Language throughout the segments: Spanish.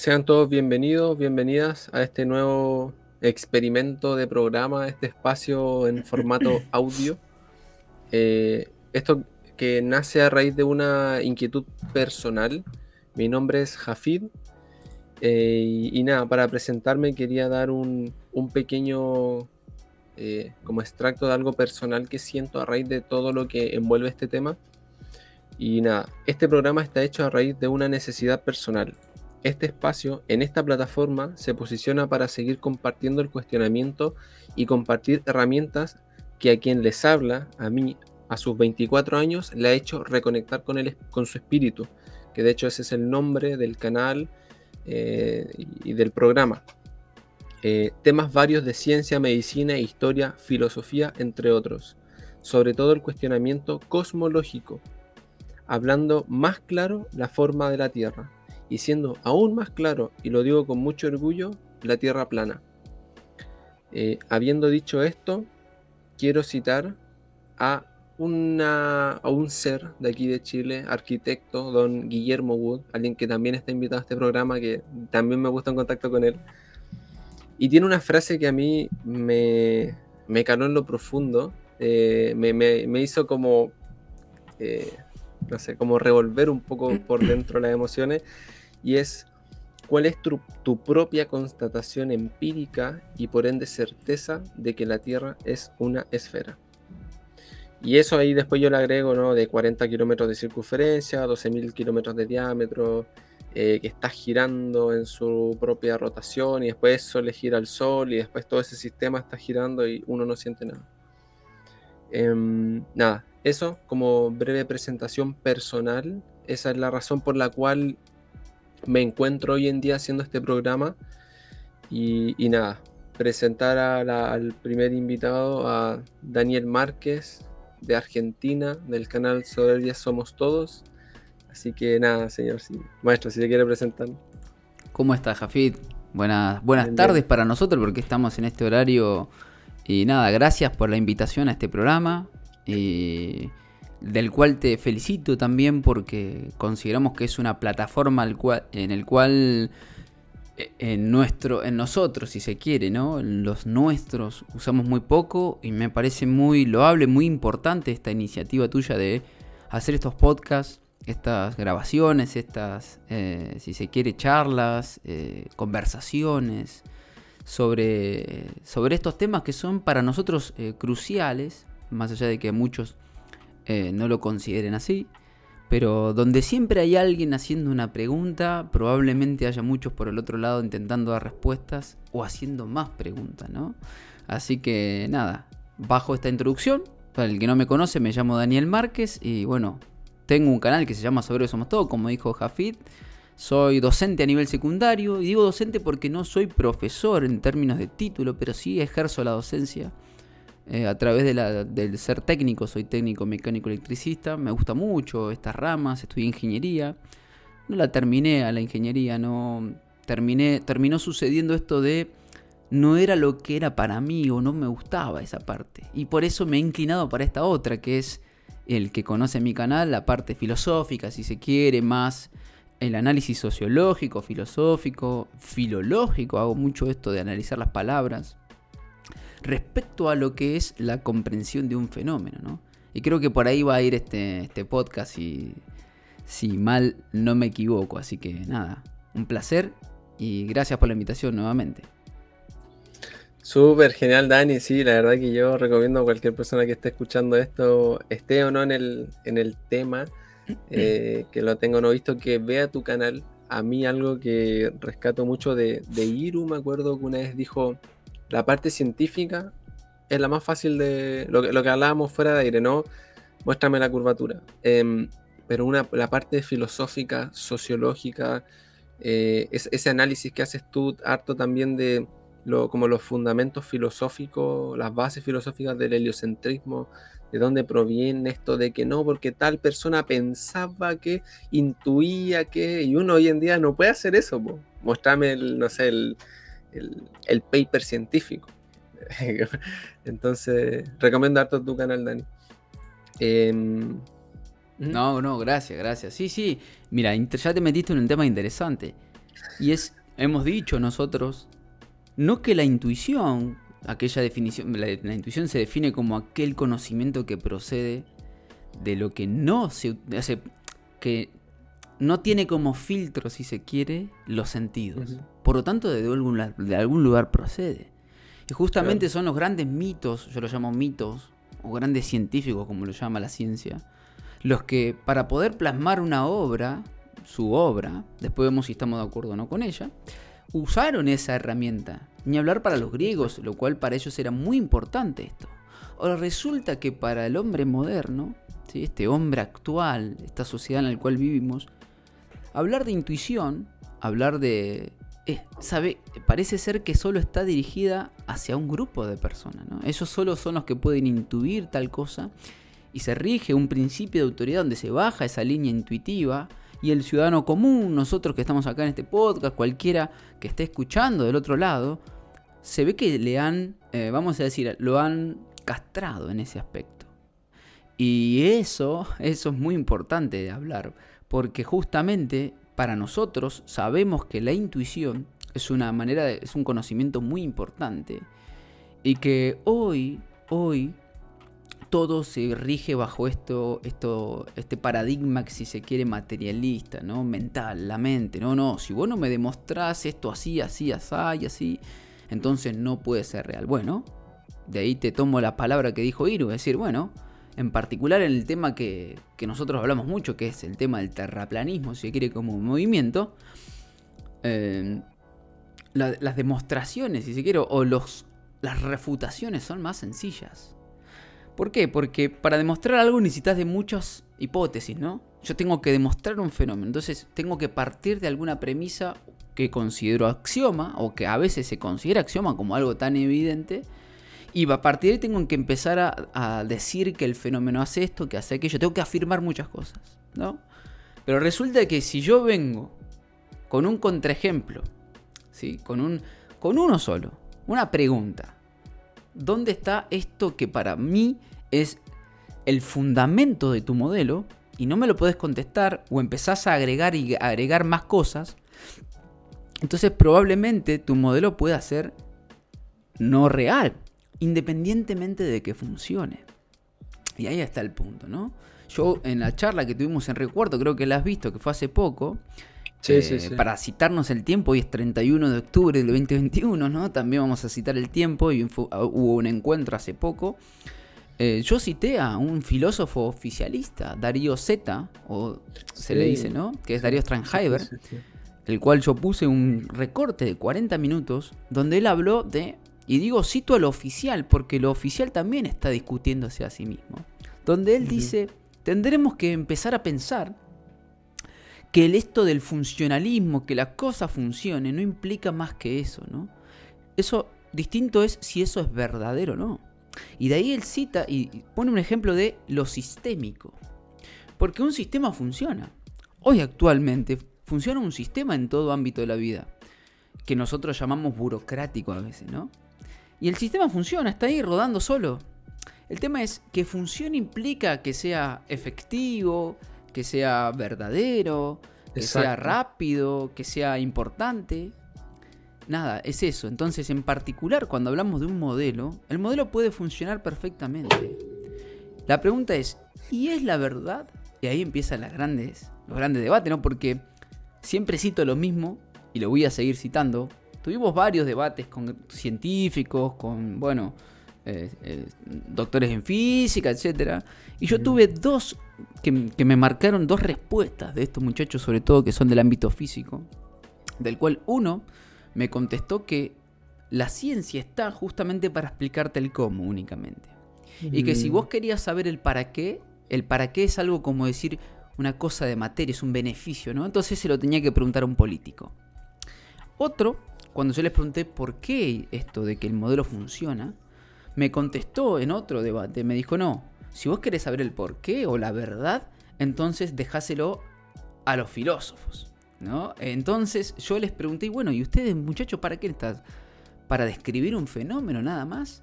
Sean todos bienvenidos, bienvenidas a este nuevo experimento de programa, este espacio en formato audio. Eh, esto que nace a raíz de una inquietud personal. Mi nombre es Jafid. Eh, y, nada, para presentarme quería dar un, pequeño eh, como extracto de algo personal que siento a raíz de todo lo que envuelve este tema. Y nada, este programa está hecho a raíz de una necesidad personal. Este espacio en esta plataforma se posiciona para seguir compartiendo el cuestionamiento y compartir herramientas que a quien les habla, a mí, a sus 24 años, le ha hecho reconectar con, él, con su espíritu, que de hecho ese es el nombre del canal eh, y del programa. Eh, temas varios de ciencia, medicina, historia, filosofía, entre otros. Sobre todo el cuestionamiento cosmológico, hablando más claro la forma de la Tierra y siendo aún más claro, y lo digo con mucho orgullo, la Tierra plana. Eh, habiendo dicho esto, quiero citar a, una, a un ser de aquí de Chile, arquitecto, don Guillermo Wood, alguien que también está invitado a este programa, que también me gusta en contacto con él. Y tiene una frase que a mí me, me caló en lo profundo, eh, me, me, hizo como, eh, no sé, como revolver un poco por dentro las emociones y es cuál es tu, propia constatación empírica y por ende certeza de que la Tierra es una esfera. Y eso ahí después yo le agrego, ¿no? De 40 kilómetros de circunferencia, 12.000 kilómetros de diámetro, eh, que está girando en su propia rotación y después eso le gira al Sol y después todo ese sistema está girando y uno no siente nada. Em, nada, eso como breve presentación personal, esa es la razón por la cual me encuentro hoy en día haciendo este programa y, nada, presentar al primer invitado, a Daniel Márquez de Argentina, del canal Soberbia Somos Todos. Así que nada, señor, maestro, si le quiere presentar. ¿Cómo está, Jafid? Buenas, buenas tardes para nosotros porque estamos en este horario. Y nada, gracias por la invitación a este programa. Y del cual te felicito también porque consideramos que es una plataforma en el cual eh, en nuestro en nosotros si se quiere no los nuestros usamos muy poco y me parece muy loable muy importante esta iniciativa tuya de hacer estos podcasts estas grabaciones estas eh, si se quiere charlas eh, conversaciones sobre sobre estos temas que son para nosotros cruciales más allá de que muchos eh, no lo consideren así. Pero donde siempre hay alguien haciendo una pregunta, probablemente haya muchos por el otro lado intentando dar respuestas o haciendo más preguntas, ¿no? Así que nada, bajo esta introducción, para el que no me conoce, me llamo Daniel Márquez y bueno, tengo un canal que se llama Sobre Somos Todo, como dijo Jafid. Soy docente a nivel secundario y digo docente porque no soy profesor en términos de título, pero sí ejerzo la docencia eh, a través de la, del ser técnico, soy técnico mecánico electricista, me gusta mucho estas ramas, estudié ingeniería, no la terminé a la ingeniería, no terminé, terminó sucediendo esto de no era lo que era para mí o no me gustaba esa parte. Y por eso me he inclinado para esta otra, que es el que conoce mi canal, la parte filosófica, si se quiere, más el análisis sociológico, filosófico, filológico, hago mucho esto de analizar las palabras respecto a lo que es la comprensión de un fenómeno, ¿no? Y creo que por ahí va a ir este, este podcast si, si mal no me equivoco. Así que nada, un placer y gracias por la invitación nuevamente. Súper genial, Dani. Sí, la verdad que yo recomiendo a cualquier persona que esté escuchando esto, esté o no en el, en el tema, eh, que lo tenga o no visto, que vea tu canal. A mí algo que rescato mucho de, de Iru, me acuerdo que una vez dijo, la parte científica es la más fácil de lo que, lo que hablábamos fuera de aire, ¿no? Muéstrame la curvatura. Em, pero una, la parte filosófica, sociológica, eh, ese análisis que haces tú, harto también de lo, como los fundamentos filosóficos, las bases filosóficas del heliocentrismo, de dónde proviene esto de que no, porque tal persona pensaba que, intuía que, y uno hoy en día no puede hacer eso. Mostrame, el, no sé, el, el, paper científico. Entonces, recomiendo harto tu canal, Dani. Em, no, no, gracias, gracias. Sí, sí. Mira, ya te metiste en un tema interesante. Y es, hemos dicho nosotros, no que la intuición, aquella definición, la, intuición se define como aquel conocimiento que procede de lo que no se, hace, que no tiene como filtro, si se quiere, los sentidos. Por lo tanto, de algún, de algún lugar procede. Y justamente son los grandes mitos, yo los llamo mitos, o grandes científicos, como lo llama la ciencia, los que para poder plasmar una obra, su obra, después vemos si estamos de acuerdo o no con ella, usaron esa herramienta. Ni hablar para los griegos, lo cual para ellos era muy importante esto. Ahora resulta que para el hombre moderno, ¿sí? este hombre actual, esta sociedad en la cual vivimos, hablar de intuición, hablar de... Eh, sabe, parece ser que solo está dirigida hacia un grupo de personas. ¿no? Ellos solo son los que pueden intuir tal cosa y se rige un principio de autoridad donde se baja esa línea intuitiva y el ciudadano común, nosotros que estamos acá en este podcast, cualquiera que esté escuchando del otro lado, se ve que le han, eh, vamos a decir, lo han castrado en ese aspecto. Y eso, eso es muy importante de hablar, porque justamente para nosotros sabemos que la intuición es una manera, de, es un conocimiento muy importante y que hoy, hoy todo se rige bajo esto, esto, este paradigma que si se quiere materialista, ¿no? Mental, la mente. No, no, si vos no me demostrás esto así, así, así y así, entonces no puede ser real. Bueno, de ahí te tomo la palabra que dijo Iru, decir, bueno, en particular en el tema que, nosotros hablamos mucho, que es el tema del terraplanismo, si se quiere como movimiento, eh, las demostraciones, si se quiere, o los, las refutaciones son más sencillas. ¿Por qué? Porque para demostrar algo necesitas de muchas hipótesis, ¿no? Yo tengo que demostrar un fenómeno, entonces tengo que partir de alguna premisa que considero axioma, o que a veces se considera axioma como algo tan evidente, y a partir de ahí tengo que empezar a, decir que el fenómeno hace esto, que hace aquello, tengo que afirmar muchas cosas, ¿no? Pero resulta que si yo vengo con un contraejemplo, ¿sí? con, un, con uno solo, una pregunta, ¿dónde está esto que para mí es el fundamento de tu modelo y no me lo puedes contestar o empezás a agregar y agregar más cosas, entonces probablemente tu modelo pueda ser no real, independientemente de que funcione. Y ahí está el punto, ¿no? Yo en la charla que tuvimos en Recuerdo, creo que la has visto, que fue hace poco, eh, para citarnos el tiempo, hoy es 31 de octubre del 2021, ¿no? También vamos a citar el tiempo y ah, hubo un encuentro hace poco. Eh, yo cité a un filósofo oficialista, Darío Zeta, o se le dice, ¿no? Que es Darío Strandheimer, el cual yo puse un recorte de 40 minutos donde él habló de, y digo cito a lo oficial, porque lo oficial también está discutiéndose a sí mismo, donde él dice, tendremos que empezar a pensar que el esto del funcionalismo, que la cosa funcione, no implica más que eso, ¿no? Eso distinto es si eso es verdadero o no. Y de ahí él cita y pone un ejemplo de lo sistémico. Porque un sistema funciona. Hoy actualmente funciona un sistema en todo ámbito de la vida, que nosotros llamamos burocrático a veces, ¿no? Y el sistema funciona, está ahí rodando solo. El tema es que funcione implica que sea efectivo, que sea verdadero, que sea rápido, que sea importante. Nada, es eso. Entonces, en particular, cuando hablamos de un modelo, el modelo puede funcionar perfectamente. La pregunta es, ¿y es la verdad? Y ahí empiezan las grandes, los grandes debates, ¿no? Porque siempre cito lo mismo y lo voy a seguir citando. Tuvimos varios debates con científicos, con, bueno, eh, eh, doctores en física, etc. Y yo tuve dos que, me marcaron dos respuestas de estos muchachos, sobre todo que son del ámbito físico, del cual uno me contestó que la ciencia está justamente para explicarte el cómo únicamente. Y que si vos querías saber el para qué, el para qué es algo como decir una cosa de materia, es un beneficio, ¿no? Entonces se lo tenía que preguntar a un político. Otro, cuando yo les pregunté por qué esto de que el modelo funciona, me contestó en otro debate, me dijo, no, si vos querés saber el por qué o la verdad, entonces dejáselo a los filósofos. ¿no? Entonces yo les pregunté, bueno, ¿y ustedes muchachos para qué están? ¿Para describir un fenómeno nada más?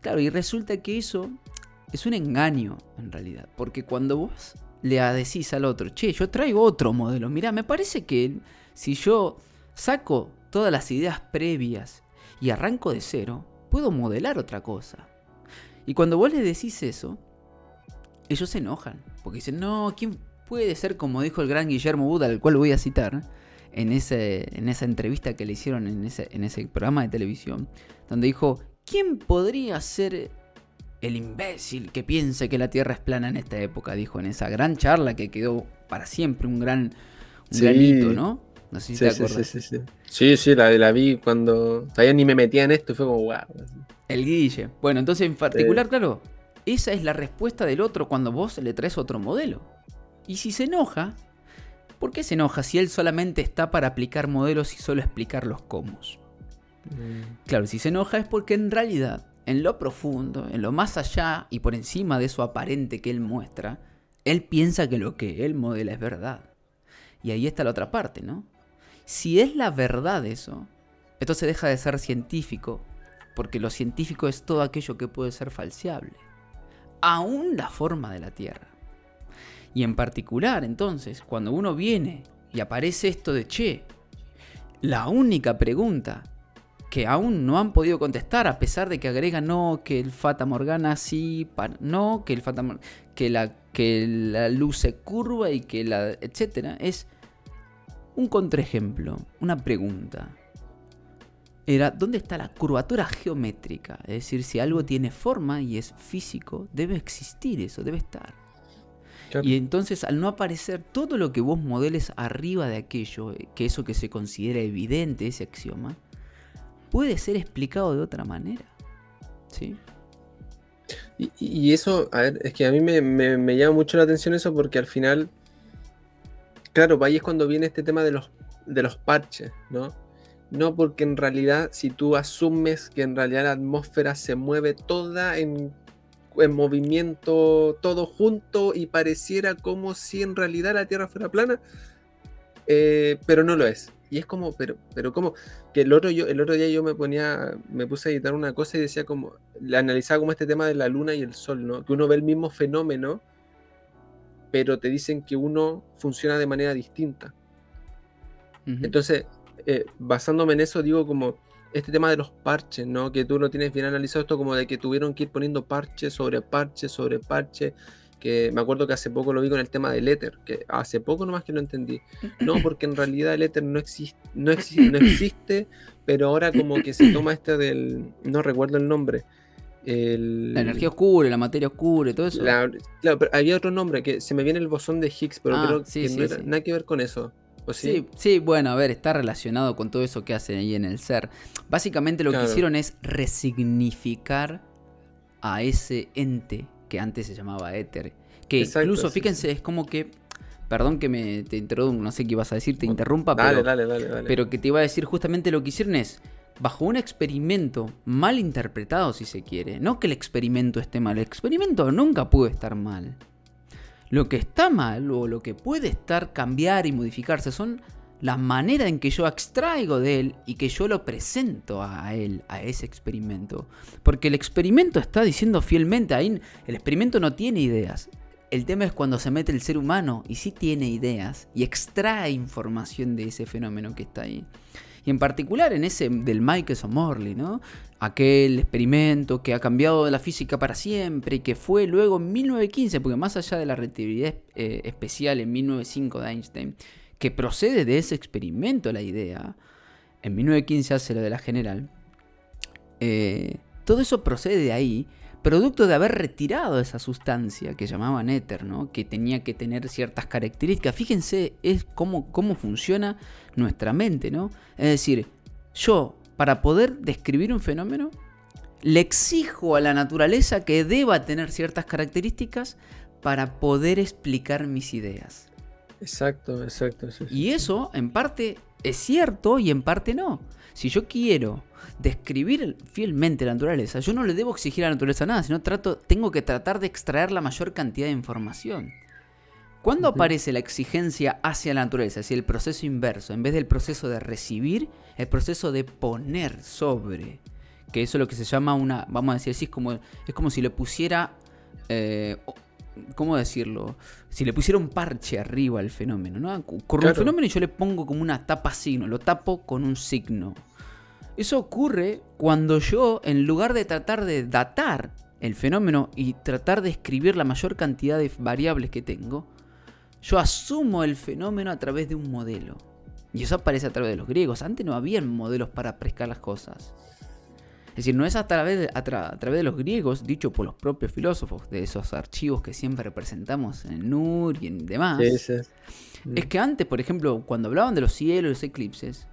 Claro, y resulta que eso es un engaño en realidad, porque cuando vos le decís al otro, che, yo traigo otro modelo, mira, me parece que Si yo saco todas las ideas previas y arranco de cero, puedo modelar otra cosa. Y cuando vos les decís eso, ellos se enojan. Porque dicen, no, ¿quién puede ser como dijo el gran Guillermo Buda, al cual voy a citar? En, ese, en esa entrevista que le hicieron en ese, en ese programa de televisión, donde dijo, ¿quién podría ser el imbécil que piense que la Tierra es plana en esta época? Dijo en esa gran charla que quedó para siempre un gran un granito, ¿no? No sé si te acuerdas. Sí, sí, sí. Sí, la, la vi cuando todavía ni me metía en esto y fue como, wow. El Guille. Bueno, entonces en particular, claro, esa es la respuesta del otro cuando vos le traes otro modelo. Y si se enoja, ¿por qué se enoja si él solamente está para aplicar modelos y solo explicar los cómo? Mm. Claro, si se enoja es porque en realidad, en lo profundo, en lo más allá y por encima de eso aparente que él muestra, él piensa que lo que él modela es verdad. Y ahí está la otra parte, ¿no? Si es la verdad eso, entonces deja de ser científico, porque lo científico es todo aquello que puede ser falseable, aún la forma de la Tierra. Y en particular, entonces, cuando uno viene y aparece esto de, che, la única pregunta que aún no han podido contestar, a pesar de que agregan no, que el Fata Morgana sí, no, que el Fata que la, que la luz se curva y que la. etcétera, es un contraejemplo, una pregunta. Era, ¿dónde está la curvatura geométrica? Es decir, si algo tiene forma y es físico, debe existir eso, debe estar. Y entonces al no aparecer todo lo que vos modeles arriba de aquello, eh, que eso que se considera evidente, ese axioma, puede ser explicado de otra manera. ¿Sí? Y, eso, a ver, es que a mí me, llama mucho la atención eso porque al final, claro, ahí es cuando viene este tema de los, de los parches, ¿no? No porque en realidad, si tú asumes que en realidad la atmósfera se mueve toda en en movimiento todo junto y pareciera como si en realidad la Tierra fuera plana, eh, pero no lo es. Y es como, pero, pero como, que el otro, yo, el otro día yo me ponía, me puse a editar una cosa y decía como, analizaba como este tema de la luna y el sol, ¿no? Que uno ve el mismo fenómeno, pero te dicen que uno funciona de manera distinta. Entonces, eh, basándome en eso, digo como, este tema de los parches, ¿no? Que tú lo tienes bien analizado esto como de que tuvieron que ir poniendo parche sobre parche sobre parche. Que me acuerdo que hace poco lo vi con el tema del éter, que hace poco nomás que lo entendí. No, porque en realidad el éter no existe, no, existe, no existe, pero ahora como que se toma este del, no recuerdo el nombre. La energía oscura, la materia oscura y todo eso. claro, pero había otro nombre que se me viene el bosón de Higgs, pero ah, creo que no era nada que ver con eso sí? sí? bueno, a ver, está relacionado con todo eso que hacen ahí en el ser. Básicamente lo que hicieron es resignificar a ese ente que antes se llamaba éter. Que incluso, fíjense, es como que. Perdón que me te introduzco, no sé qué ibas a decir, te interrumpa, pero, pero que te iba a decir justamente lo que hicieron es, bajo un experimento mal interpretado, si se quiere, no que el experimento esté mal, el experimento nunca puede estar mal. Lo que está mal o lo que puede estar cambiar y modificarse son la manera en que yo extraigo de él y que yo lo presento a él, a ese experimento. Porque el experimento está diciendo fielmente, ahí el experimento no tiene ideas. El tema es cuando se mete el ser humano y sí tiene ideas y extrae información de ese fenómeno que está ahí. Y en particular en ese del Michelson Morley, ¿no? aquel experimento que ha cambiado la física para siempre y que fue luego en 1915, porque más allá de la relatividad eh, especial en 1905 de Einstein, que procede de ese experimento la idea, en 1915 hace lo de la general, eh, todo eso procede de ahí, producto de haber retirado esa sustancia que llamaban éter, ¿no? que tenía que tener ciertas características. Fíjense es cómo, cómo funciona nuestra mente, ¿no? Es decir, yo para poder describir un fenómeno, le exijo a la naturaleza que deba tener ciertas características para poder explicar mis ideas. Exacto, exacto. Y eso en parte es cierto y en parte no. Si yo quiero describir fielmente la naturaleza, yo no le debo exigir a la naturaleza nada, sino trato, tengo que tratar de extraer la mayor cantidad de información. ¿Cuándo aparece la exigencia hacia la naturaleza? Hacia el proceso inverso, en vez del proceso de recibir, el proceso de poner sobre. Que eso es lo que se llama una, vamos a decir así, es como, es como si le pusiera, eh, ¿cómo decirlo? Si le pusiera un parche arriba al fenómeno, ¿no? Ocurre un fenómeno y yo le pongo como una tapa signo, lo tapo con un signo. Eso ocurre cuando yo, en lugar de tratar de datar el fenómeno y tratar de escribir la mayor cantidad de variables que tengo, yo asumo el fenómeno a través de un modelo. Y eso aparece a través de los griegos. Antes no había modelos para pescar las cosas. Es decir, no es a través, de, a, través de los griegos, dicho por los propios filósofos, de esos archivos que siempre representamos en el NUR y en demás. Es que antes, por ejemplo, cuando hablaban de los cielos y los eclipses,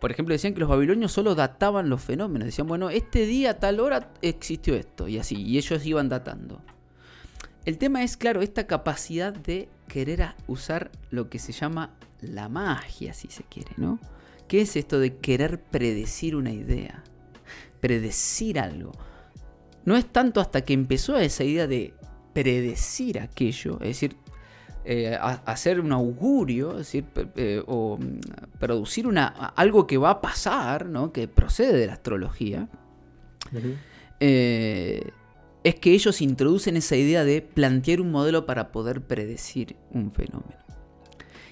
por ejemplo, decían que los babilonios solo databan los fenómenos. Decían, bueno, este día a tal hora existió esto, y así, y ellos iban datando. El tema es, claro, esta capacidad de querer usar lo que se llama la magia, si se quiere, ¿no? ¿Qué es esto de querer predecir una idea? Predecir algo. No es tanto hasta que empezó esa idea de predecir aquello, es decir, eh, hacer un augurio, es decir, eh, o mm, producir una, algo que va a pasar, ¿no? que procede de la astrología, eh, es que ellos introducen esa idea de plantear un modelo para poder predecir un fenómeno.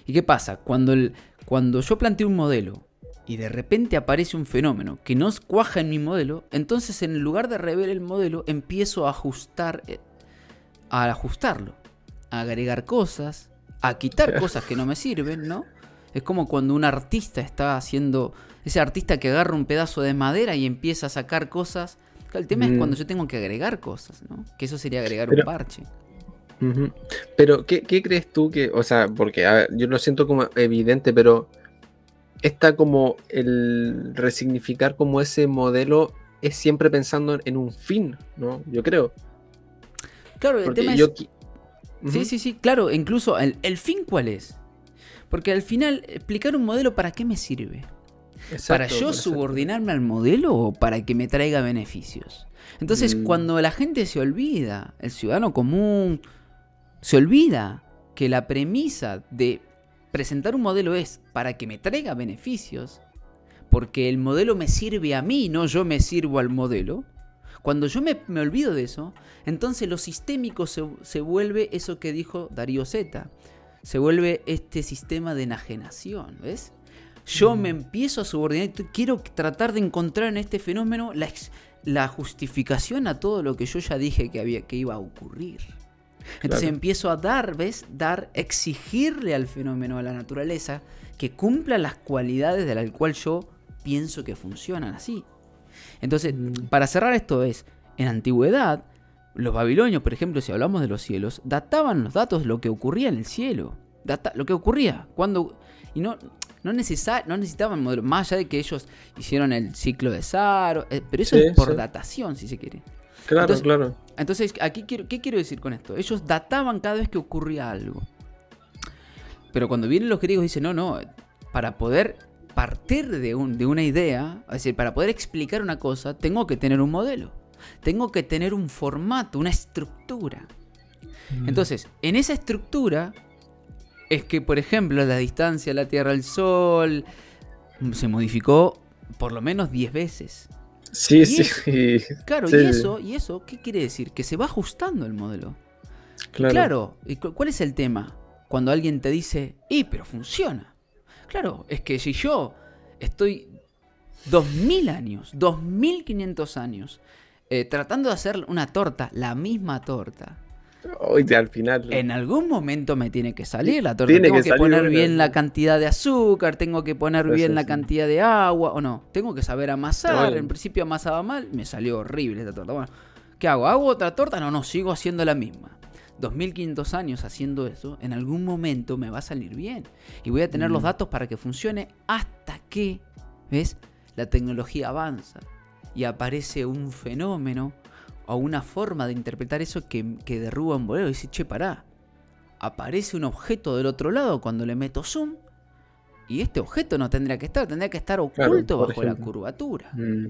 ¿Y qué pasa? Cuando, el, cuando yo planteo un modelo y de repente aparece un fenómeno que no cuaja en mi modelo, entonces en lugar de rever el modelo, empiezo a ajustar, eh, a ajustarlo, a agregar cosas, a quitar cosas que no me sirven, ¿no? Es como cuando un artista está haciendo, ese artista que agarra un pedazo de madera y empieza a sacar cosas. El tema es cuando mm. yo tengo que agregar cosas, ¿no? Que eso sería agregar un parche. Pero, ¿qué, crees tú que, o sea, porque yo lo siento como evidente, pero está como el resignificar como ese modelo es siempre pensando en un fin, ¿no? Yo creo. Claro, el tema es... Sí, sí, sí, claro, incluso el, fin cuál es. Porque al final, explicar un modelo, ¿para qué me sirve? ¿Para yo subordinarme al modelo o para que me traiga beneficios? Entonces, mm. cuando la gente se olvida, el ciudadano común, se olvida que la premisa de presentar un modelo es para que me traiga beneficios, porque el modelo me sirve a mí, no yo me sirvo al modelo. Cuando yo me, olvido de eso, entonces lo sistémico se, vuelve eso que dijo Darío Zeta. Se vuelve este sistema de enajenación, ¿ves? Yo me empiezo a subordinar, quiero tratar de encontrar en este fenómeno la, la justificación a todo lo que yo ya dije que, había, que iba a ocurrir. Entonces empiezo a dar, ¿ves? Dar, exigirle al fenómeno, a la naturaleza, que cumpla las cualidades de las cuales yo pienso que funcionan así. Entonces, mm. para cerrar esto es, en antigüedad, los babilonios, por ejemplo, si hablamos de los cielos, databan los datos de lo que ocurría en el cielo. Data, lo que ocurría. Cuando. Y no, no, no necesitaban modelos, más allá de que ellos hicieron el ciclo de Saro, eh, pero eso es por datación, si se quiere. Claro, claro. Entonces, aquí quiero, ¿qué quiero decir con esto? Ellos databan cada vez que ocurría algo. Pero cuando vienen los griegos dicen, no, no, para poder partir de, un, de una idea, es decir, para poder explicar una cosa, tengo que tener un modelo. Tengo que tener un formato, una estructura. Mm. Entonces, en esa estructura es que, por ejemplo, la distancia de la Tierra al Sol se modificó por lo menos 10 veces. Sí, sí. claro, y eso, y eso, ¿qué quiere decir? Que se va ajustando el modelo. Claro. claro, ¿y cuál es el tema? Cuando alguien te dice, ¡y pero funciona! Claro, es que si yo estoy 2000 años, 2500 años, eh, tratando de hacer una torta, la misma torta, al final. En algún momento me tiene que salir la torta. tengo que, poner bien la cantidad de azúcar, tengo que poner bien la cantidad de agua, o no. Tengo que saber amasar. En principio amasaba mal, me salió horrible esta torta. Bueno, ¿qué hago? ¿Hago otra torta? No, no, sigo haciendo la misma. 2500 años haciendo eso, en algún momento me va a salir bien. Y voy a tener los mm. datos para que funcione hasta que, ¿ves? La tecnología avanza y aparece un fenómeno o una forma de interpretar eso que, derruba un bolero y dice, che, pará, aparece un objeto del otro lado cuando le meto zoom y este objeto no tendría que estar, tendría que estar oculto bajo la curvatura. Mm.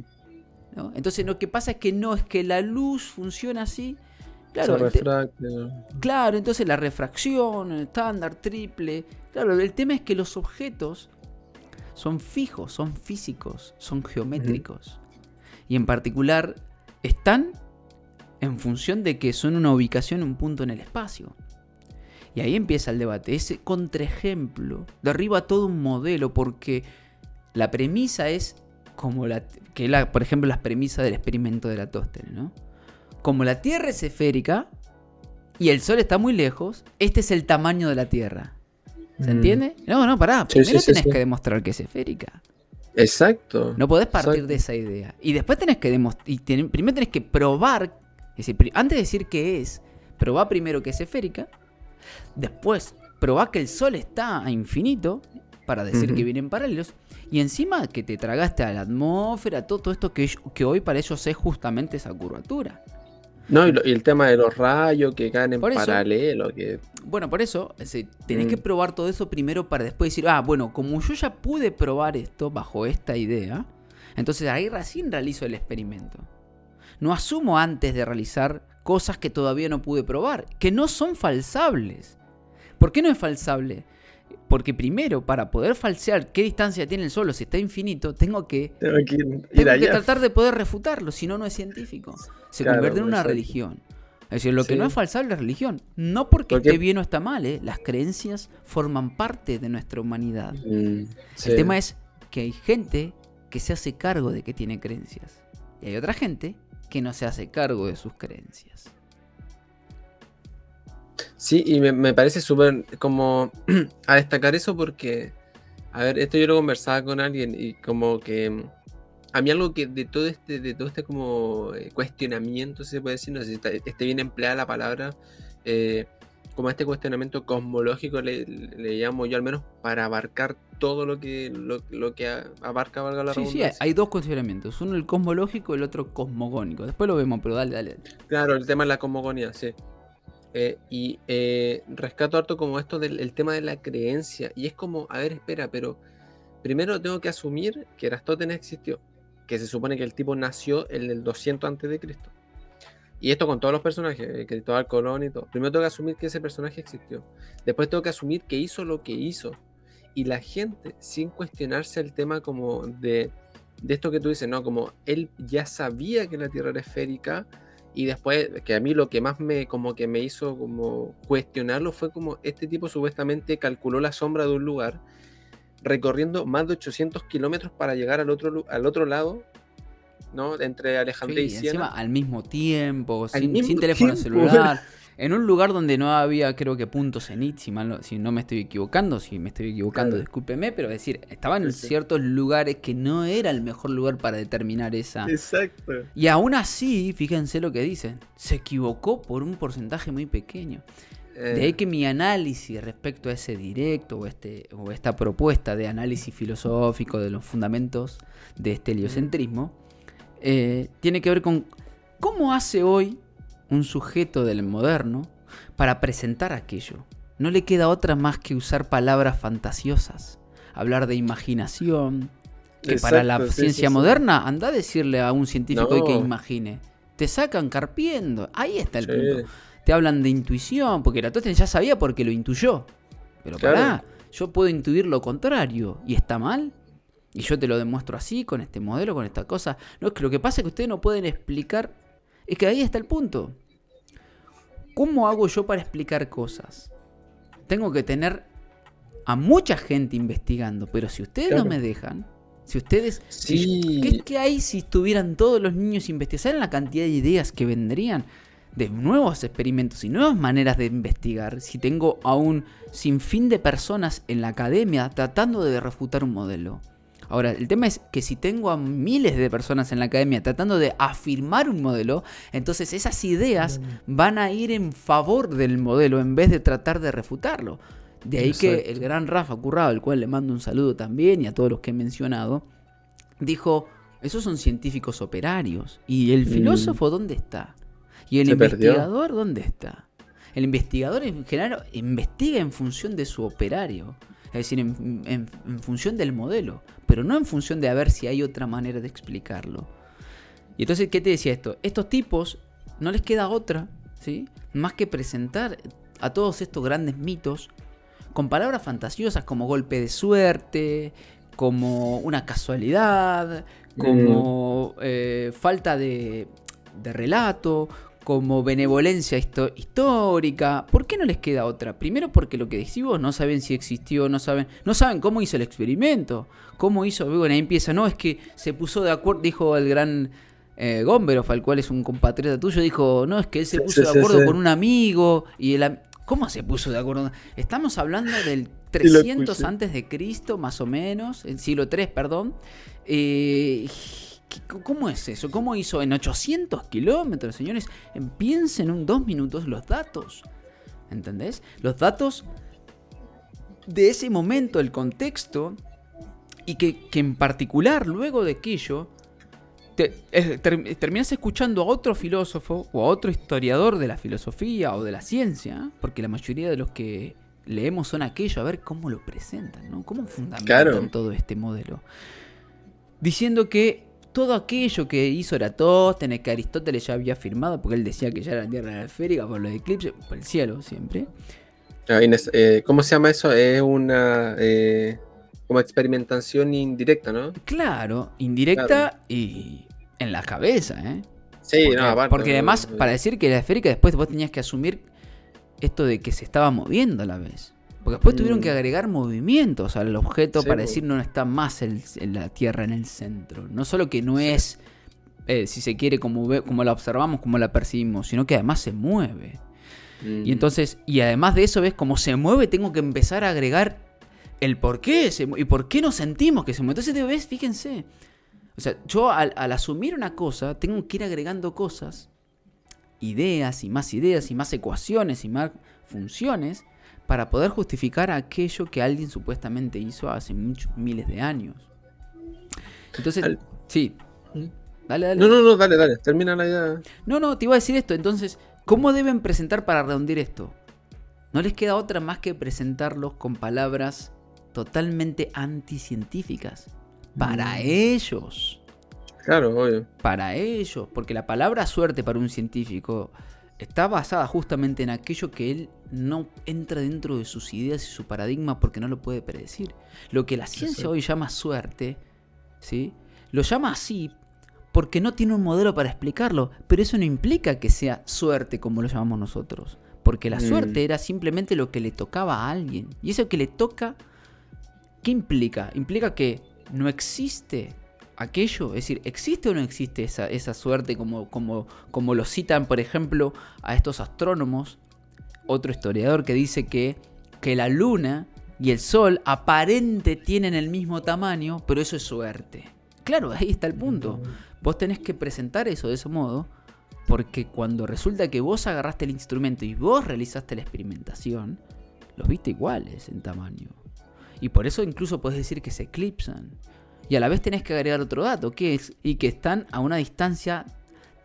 Entonces lo que pasa es que no es que la luz funciona así. Claro, claro, entonces la refracción, estándar, triple. Claro, el tema es que los objetos son fijos, son físicos, son geométricos. Y en particular están en función de que son una ubicación, un punto en el espacio. Y ahí empieza el debate. Ese contraejemplo derriba todo un modelo porque la premisa es como la que la, por ejemplo las premisas del experimento de la Tósteres, ¿no? Como la Tierra es esférica y el Sol está muy lejos, este es el tamaño de la Tierra. ¿Se mm. entiende? No, no, pará. Primero tenés que demostrar que es esférica. Exacto. No podés partir de esa idea. Y después tenés que demostrar. Primero tenés que probar. Es decir, antes de decir que es, probá primero que es esférica. Después, probá que el Sol está a infinito. Para decir que vienen paralelos. Y encima que te tragaste a la atmósfera, todo, esto que, que hoy para ellos es justamente esa curvatura. No, y, el tema de los rayos que caen en paralelo. Que... Bueno, por eso, tenés que mm. probar todo eso primero para después decir, ah, bueno, como yo ya pude probar esto bajo esta idea, entonces ahí recién realizo el experimento. No asumo antes de realizar cosas que todavía no pude probar, que no son falsables. ¿Por qué no es falsable? Porque primero, para poder falsear qué distancia tiene el Sol o si está infinito, tengo que, tratar de poder refutarlo, si no, no es científico. Se convierte en una religión. Es decir, lo que no es falsable es religión. No porque, esté bien o está mal, ¿eh? las creencias forman parte de nuestra humanidad. Mm, el tema es que hay gente que se hace cargo de que tiene creencias. Y hay otra gente que no se hace cargo de sus creencias. Sí, y me, parece súper como a destacar eso porque, a ver, esto yo lo conversaba con alguien y como que mm, a mí algo que de todo este, de todo este como eh, cuestionamiento, si se puede decir, no sé si esté bien empleada la palabra, eh, como este cuestionamiento cosmológico le, llamo yo al menos para abarcar todo lo que lo, que abarca valga la sí, Sí, hay dos cuestionamientos, uno el cosmológico y el otro cosmogónico. Después lo vemos, pero dale, dale. Claro, el tema de la cosmogonía, sí. Eh, y eh, rescato harto como esto del tema de la creencia. Y es como, a ver, espera, pero primero tengo que asumir que Aristóteles existió. Que se supone que el tipo nació en el 200 antes de Cristo. Y esto con todos los personajes, eh, Cristóbal Colón y todo. Primero tengo que asumir que ese personaje existió. Después tengo que asumir que hizo lo que hizo. Y la gente, sin cuestionarse el tema como de, de esto que tú dices, ¿no? Como él ya sabía que la Tierra era esférica, y después, que a mí lo que más me, como que me hizo como cuestionarlo fue como este tipo supuestamente calculó la sombra de un lugar, recorriendo más de 800 kilómetros para llegar al otro, al otro lado, ¿no? Entre Alejandría y Siena. Encima, al mismo tiempo, sin, teléfono celular. en un lugar donde no había, creo que puntos cenit, si, si no me estoy equivocando, si me estoy equivocando, discúlpeme, pero es decir, estaban en ciertos lugares que no era el mejor lugar para determinar esa. Exacto. Y aún así, fíjense lo que dicen, se equivocó por un porcentaje muy pequeño. De ahí eh. que mi análisis respecto a ese directo o, este, o esta propuesta de análisis filosófico de los fundamentos de este heliocentrismo eh, tiene que ver con cómo hace hoy un sujeto del moderno para presentar aquello. No le queda otra más que usar palabras fantasiosas, hablar de imaginación, que para la ciencia moderna, anda a decirle a un científico que imagine. Te sacan carpiendo. Ahí está el punto. Te hablan de intuición, porque la Aristóteles ya sabía porque lo intuyó. Pero pará, yo puedo intuir lo contrario. ¿Y está mal? Y yo te lo demuestro así, con este modelo, con esta cosa. No, es que lo que pasa es que ustedes no pueden explicar es que ahí está el punto. ¿Cómo hago yo para explicar cosas? Tengo que tener a mucha gente investigando, pero si ustedes no me dejan, si ustedes... ¿qué, ¿qué, hay si estuvieran todos los niños investigando? ¿Saben la cantidad de ideas que vendrían? De nuevos experimentos y nuevas maneras de investigar. Si tengo a un sinfín de personas en la academia tratando de refutar un modelo. Ahora, el tema es que si tengo a miles de personas en la academia tratando de afirmar un modelo, entonces esas ideas van a ir en favor del modelo en vez de tratar de refutarlo. De ahí que el gran Rafa Currado, al cual le mando un saludo también y a todos los que he mencionado, dijo, esos son científicos operarios. ¿Y el mm. filósofo dónde está? ¿Y el investigador dónde está? El investigador en general investiga en función de su operario. Es decir, en, función del modelo, pero no en función de a ver si hay otra manera de explicarlo. Y entonces, ¿qué te decía esto? Estos tipos no les queda otra, ¿sí? Más que presentar a todos estos grandes mitos con palabras fantasiosas como golpe de suerte, como una casualidad, como mm. eh, falta de, de relato, como benevolencia histórica. ¿Por qué no les queda otra? Primero porque lo que decís vos no saben si existió, no saben, no saben cómo hizo el experimento, cómo hizo, bueno, ahí empieza, no, es que se puso de acuerdo, dijo el gran eh, Gomberov, al cual es un compatriota tuyo, dijo, no, es que él se puso de acuerdo con un amigo y el, ¿Cómo se puso de acuerdo? Estamos hablando del 300 antes de Cristo, más o menos, el siglo 3, perdón. Eh, ¿Cómo es eso? ¿Cómo hizo en 800 kilómetros, señores? Piensen un dos minutos los datos. ¿Entendés? Los datos de ese momento, el contexto, y que, en particular luego de aquello, terminas escuchando a otro filósofo o a otro historiador de la filosofía o de la ciencia, porque la mayoría de los que leemos son aquellos, a ver cómo lo presentan, ¿no? ¿Cómo fundamentan todo este modelo? Diciendo que todo aquello que hizo Eratóstenes, que Aristóteles ya había firmado, porque él decía que ya la Tierra era esférica por los eclipses, por el cielo siempre. Ah, eh, ¿Cómo se llama eso? Es una eh, como experimentación indirecta, ¿no? Claro, indirecta y en la cabeza, ¿eh? Sí, porque, no, aparte, Porque además, para decir que era esférica, después vos tenías que asumir esto de que se estaba moviendo a la vez. Porque después tuvieron que mm. agregar movimientos al objeto para decir no está más la Tierra en el centro. No solo que no es, eh, si se quiere, como, como la observamos, como la percibimos, sino que además se mueve. Y entonces, y además de eso, ves cómo se mueve, tengo que empezar a agregar el por qué y por qué nos sentimos que se mueve. Entonces, ves, fíjense. O sea, yo al asumir una cosa, tengo que ir agregando cosas, ideas y más ideas y más ecuaciones y más funciones para poder justificar aquello que alguien supuestamente hizo hace muchos miles de años. Entonces, sí. ¿Mm? Dale, dale. No, no, no, dale, dale. Termina la idea. No, no, te iba a decir esto. Entonces, ¿cómo deben presentar para redondear esto? No les queda otra más que presentarlos con palabras totalmente anticientíficas. Para mm. ellos. Claro, obvio. Para ellos. Porque la palabra suerte para un científico está basada justamente en aquello que él no entra dentro de sus ideas y su paradigma porque no lo puede predecir. Lo que la ciencia hoy llama suerte, ¿sí? Lo llama así porque no tiene un modelo para explicarlo, pero eso no implica que sea suerte como lo llamamos nosotros, porque la mm. suerte era simplemente lo que le tocaba a alguien. Y eso que le toca, ¿qué implica? Implica que no existe aquello? Es decir, ¿existe o no existe esa, esa suerte como, como, como lo citan, por ejemplo, a estos astrónomos? Otro historiador que dice que, que la luna y el sol aparente tienen el mismo tamaño, pero eso es suerte. Claro, ahí está el punto. Vos tenés que presentar eso de ese modo, porque cuando resulta que vos agarraste el instrumento y vos realizaste la experimentación, los viste iguales en tamaño. Y por eso incluso puedes decir que se eclipsan. Y a la vez tenés que agregar otro dato, que es y que están a una distancia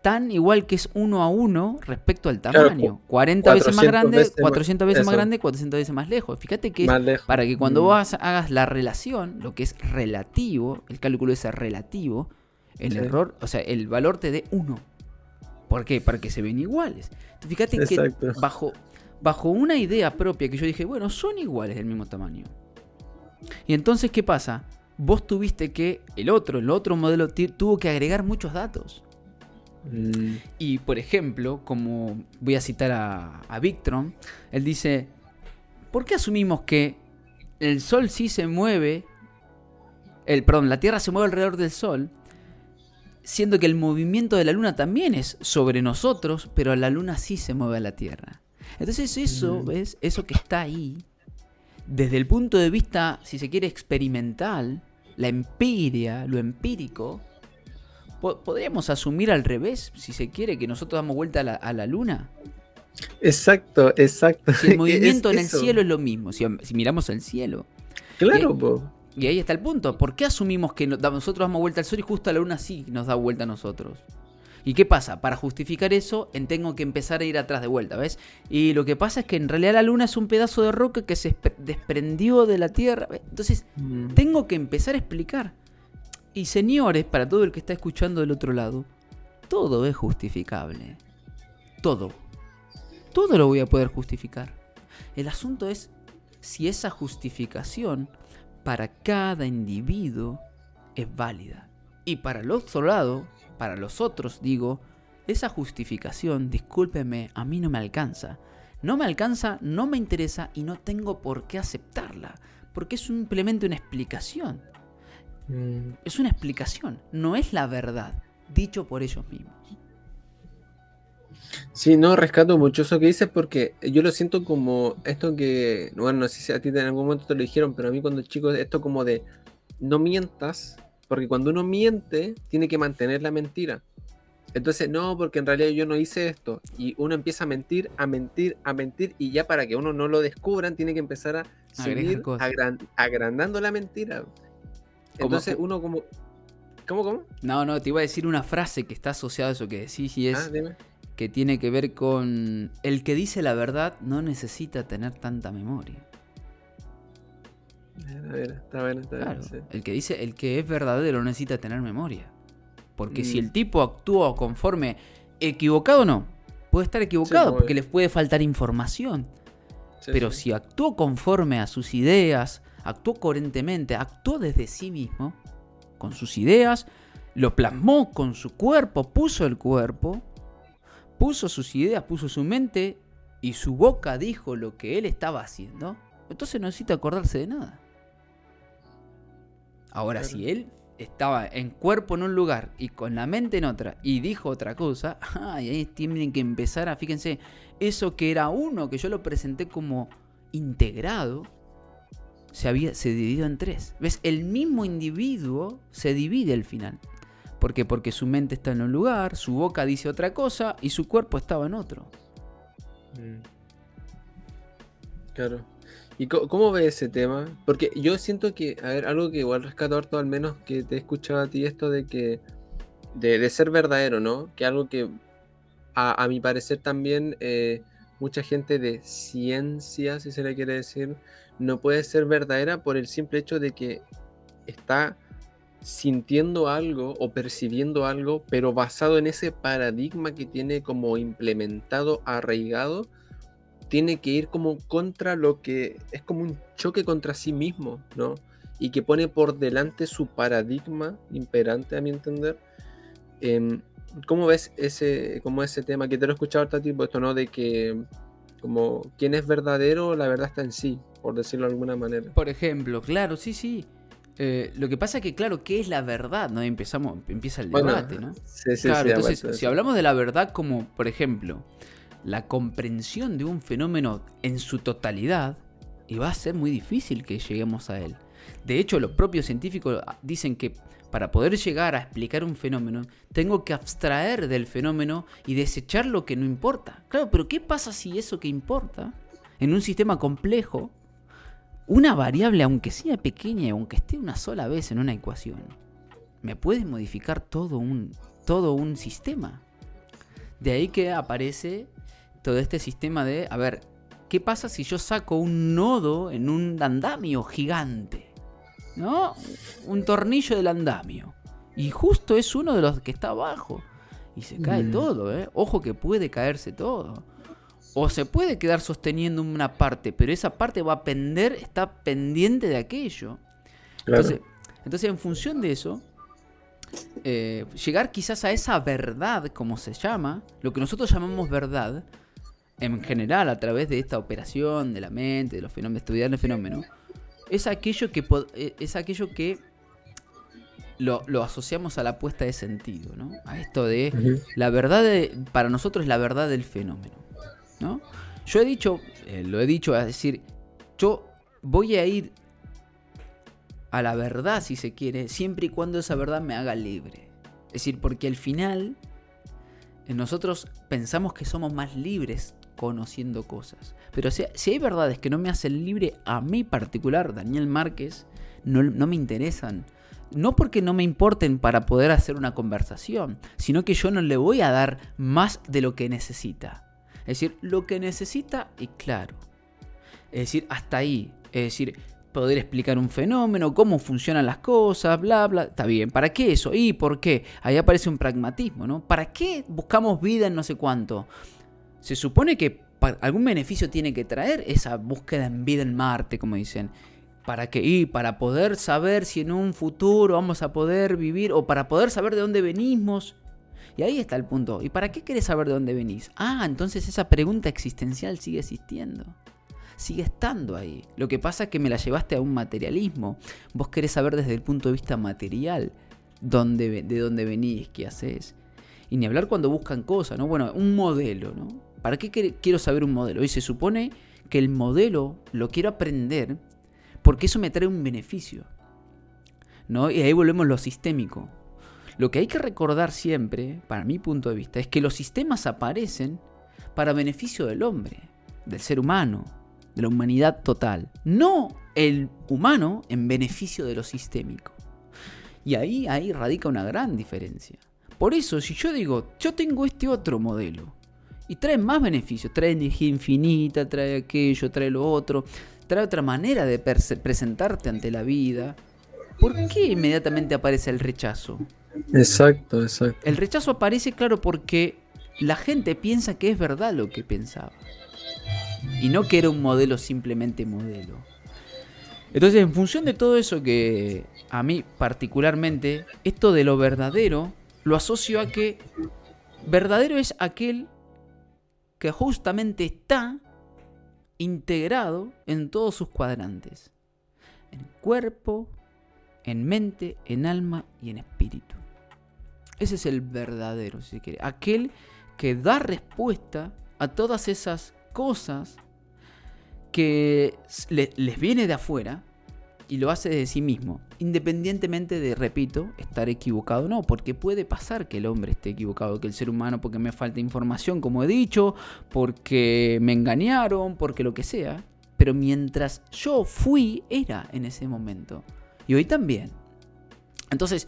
tan igual que es uno a uno respecto al tamaño. 40 veces más grande, 400 veces más grande, 400 veces más lejos. Fíjate que para que cuando mm. vos hagas la relación, lo que es relativo, el cálculo es relativo, el error, o sea, el valor te dé 1. ¿Por qué? Para que se ven iguales. fíjate que bajo, bajo una idea propia que yo dije, bueno, son iguales del mismo tamaño. Y entonces, ¿qué pasa? Vos tuviste que, el otro, el otro modelo tuvo que agregar muchos datos. Mm. Y por ejemplo, como voy a citar a, a Victron, él dice, ¿por qué asumimos que el Sol sí se mueve, el, perdón, la Tierra se mueve alrededor del Sol, siendo que el movimiento de la Luna también es sobre nosotros, pero la Luna sí se mueve a la Tierra? Entonces eso, mm. ¿ves? Eso que está ahí, desde el punto de vista, si se quiere, experimental, la empiria, lo empírico, podríamos asumir al revés, si se quiere, que nosotros damos vuelta a la, luna. Exacto, exacto. Si el movimiento en el cielo es lo mismo, si, miramos al cielo. Claro, y, y ahí está el punto. ¿Por qué asumimos que nosotros damos vuelta al sol y justo a la luna sí nos da vuelta a nosotros? ¿Y qué pasa? Para justificar eso, tengo que empezar a ir atrás de vuelta, ¿ves? Y lo que pasa es que en realidad la Luna es un pedazo de roca que se desprendió de la Tierra. Entonces, mm. tengo que empezar a explicar. Y señores, para todo el que está escuchando del otro lado, todo es justificable. Todo. Todo lo voy a poder justificar. El asunto es si esa justificación para cada individuo es válida. Y para el otro lado, para los otros, digo, esa justificación, discúlpeme, a mí no me alcanza. No me alcanza, no me interesa y no tengo por qué aceptarla. Porque es simplemente una explicación. Mm. Es una explicación, no es la verdad, dicho por ellos mismos. Sí, no, rescato mucho eso que dices porque yo lo siento como esto que, bueno, no sé si a ti en algún momento te lo dijeron, pero a mí cuando chico esto como de no mientas, porque cuando uno miente tiene que mantener la mentira. Entonces, no, porque en realidad yo no hice esto. Y uno empieza a mentir, a mentir, a mentir, y ya para que uno no lo descubran, tiene que empezar a seguir agrandando la mentira. Entonces, uno como. ¿Cómo, cómo? No, no, te iba a decir una frase que está asociada a eso que decís y es. Ah, que tiene que ver con. El que dice la verdad no necesita tener tanta memoria. Está está bien. El que dice, el que es verdadero no necesita tener memoria. Porque si mm. el tipo actúa conforme, equivocado o no, puede estar equivocado porque le puede faltar información. Pero si actuó conforme a sus ideas, actuó coherentemente, actuó desde sí mismo, con sus ideas, lo plasmó con su cuerpo, puso el cuerpo, puso sus ideas, puso su mente y su boca dijo lo que él estaba haciendo, entonces no necesita acordarse de nada. Ahora, si él estaba en cuerpo en un lugar y con la mente en otra y dijo otra cosa, y ahí tienen que empezar a, fíjense, eso que era uno, que yo lo presenté como integrado, se, había, se dividió en tres. ¿Ves? El mismo individuo se divide al final. ¿Por qué? Porque su mente está en un lugar, su boca dice otra cosa y su cuerpo estaba en otro. Mm. Claro. ¿Y cómo, ves ese tema? Porque yo siento que, a ver, algo que igual rescato harto, al menos que te he escuchado a ti, esto de que, de, ser verdadero, ¿no? Que algo que, a, mi parecer también, eh, mucha gente de ciencia, si se le quiere decir, no puede ser verdadera por el simple hecho de que está sintiendo algo o percibiendo algo, pero basado en ese paradigma que tiene como implementado, arraigado, tiene que ir como contra lo que es como un choque contra sí mismo, ¿no? Y que pone por delante su paradigma imperante, a mi entender. Em, ¿Cómo ves ese, como ese tema que te lo he escuchado ahorita, tipo esto, ¿no? De que como quién es verdadero, la verdad está en sí, por decirlo de alguna manera. Por ejemplo, claro, sí, sí. Eh, lo que pasa es que, claro, ¿qué es la verdad? ¿no? Empezamos, empieza el debate, ¿no? Sí, sí, claro, entonces, si hablamos de la verdad como, por ejemplo, la comprensión de un fenómeno en su totalidad y va a ser muy difícil que lleguemos a él. De hecho, los propios científicos dicen que para poder llegar a explicar un fenómeno, tengo que abstraer del fenómeno y desechar lo que no importa. Claro, pero ¿qué pasa si eso que importa, en un sistema complejo, una variable, aunque sea pequeña, aunque esté una sola vez en una ecuación, me puede modificar todo un, todo un sistema? De ahí que aparece todo este sistema de, a ver, ¿qué pasa si yo saco un nodo en un andamio gigante? ¿No? Un tornillo del andamio. Y justo es uno de los que está abajo. Y se cae mm. todo, ¿eh? Ojo que puede caerse todo. O se puede quedar sosteniendo una parte, pero esa parte va a pender, está pendiente de aquello. Entonces, entonces, en función de eso, eh, llegar quizás a esa verdad, como se llama, lo que nosotros llamamos verdad, en general a través de esta operación de la mente, de los fenómenos, estudiar el fenómeno, es aquello que, eh, es aquello que lo, asociamos a la puesta de sentido, ¿no? A esto de la verdad, para nosotros es la verdad del fenómeno, ¿no? Yo he dicho, eh, lo he dicho, es decir, yo voy a ir a la verdad, si se quiere, siempre y cuando esa verdad me haga libre. Es decir, porque al final eh, nosotros pensamos que somos más libres conociendo cosas. Pero si, si hay verdades que no me hacen libre, a mí particular, Daniel Márquez, no, no me interesan. No porque no me importen para poder hacer una conversación, sino que yo no le voy a dar más de lo que necesita. Es decir, lo que necesita y claro. Es decir, hasta ahí. Es decir, poder explicar un fenómeno, cómo funcionan las cosas, bla, bla. Está bien, ¿para qué eso? ¿Y por qué? Ahí aparece un pragmatismo, ¿no? ¿Para qué buscamos vida en no sé cuánto? Se supone que algún beneficio tiene que traer esa búsqueda en vida en Marte, como dicen. ¿Para qué? Y para poder saber si en un futuro vamos a poder vivir o para poder saber de dónde venimos. Y ahí está el punto. ¿Y para qué querés saber de dónde venís? Ah, entonces esa pregunta existencial sigue existiendo. Sigue estando ahí. Lo que pasa es que me la llevaste a un materialismo. Vos querés saber desde el punto de vista material dónde, de dónde venís, qué haces. Y ni hablar cuando buscan cosas, ¿no? Bueno, un modelo, ¿no? ¿Para qué quiero saber un modelo? Y se supone que el modelo lo quiero aprender porque eso me trae un beneficio. ¿no? Y ahí volvemos lo sistémico. Lo que hay que recordar siempre, para mi punto de vista, es que los sistemas aparecen para beneficio del hombre, del ser humano, de la humanidad total. No el humano en beneficio de lo sistémico. Y ahí, ahí radica una gran diferencia. Por eso, si yo digo, yo tengo este otro modelo, y trae más beneficios, trae energía infinita, trae aquello, trae lo otro, trae otra manera de presentarte ante la vida, ¿por qué inmediatamente aparece el rechazo? Exacto, exacto. El rechazo aparece, claro, porque la gente piensa que es verdad lo que pensaba. Y no que era un modelo simplemente modelo. Entonces, en función de todo eso que a mí particularmente, esto de lo verdadero, lo asocio a que verdadero es aquel que justamente está integrado en todos sus cuadrantes. En cuerpo, en mente, en alma y en espíritu. Ese es el verdadero, si quiere. Aquel que da respuesta a todas esas cosas que les viene de afuera y lo hace de sí mismo, independientemente de, repito, estar equivocado o no, porque puede pasar que el hombre esté equivocado, que el ser humano, porque me falta información, como he dicho, porque me engañaron, porque lo que sea, pero mientras yo fui, era en ese momento. Y hoy también. Entonces,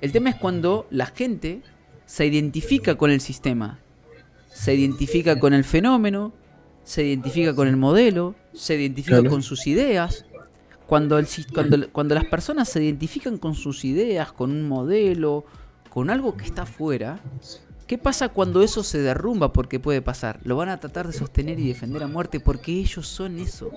el tema es cuando la gente se identifica con el sistema, se identifica con el fenómeno, se identifica con el modelo, se identifica con sus ideas. Cuando, el, cuando, cuando las personas se identifican con sus ideas, con un modelo, con algo que está afuera, ¿qué pasa cuando eso se derrumba? Porque puede pasar. Lo van a tratar de sostener y defender a muerte porque ellos son eso.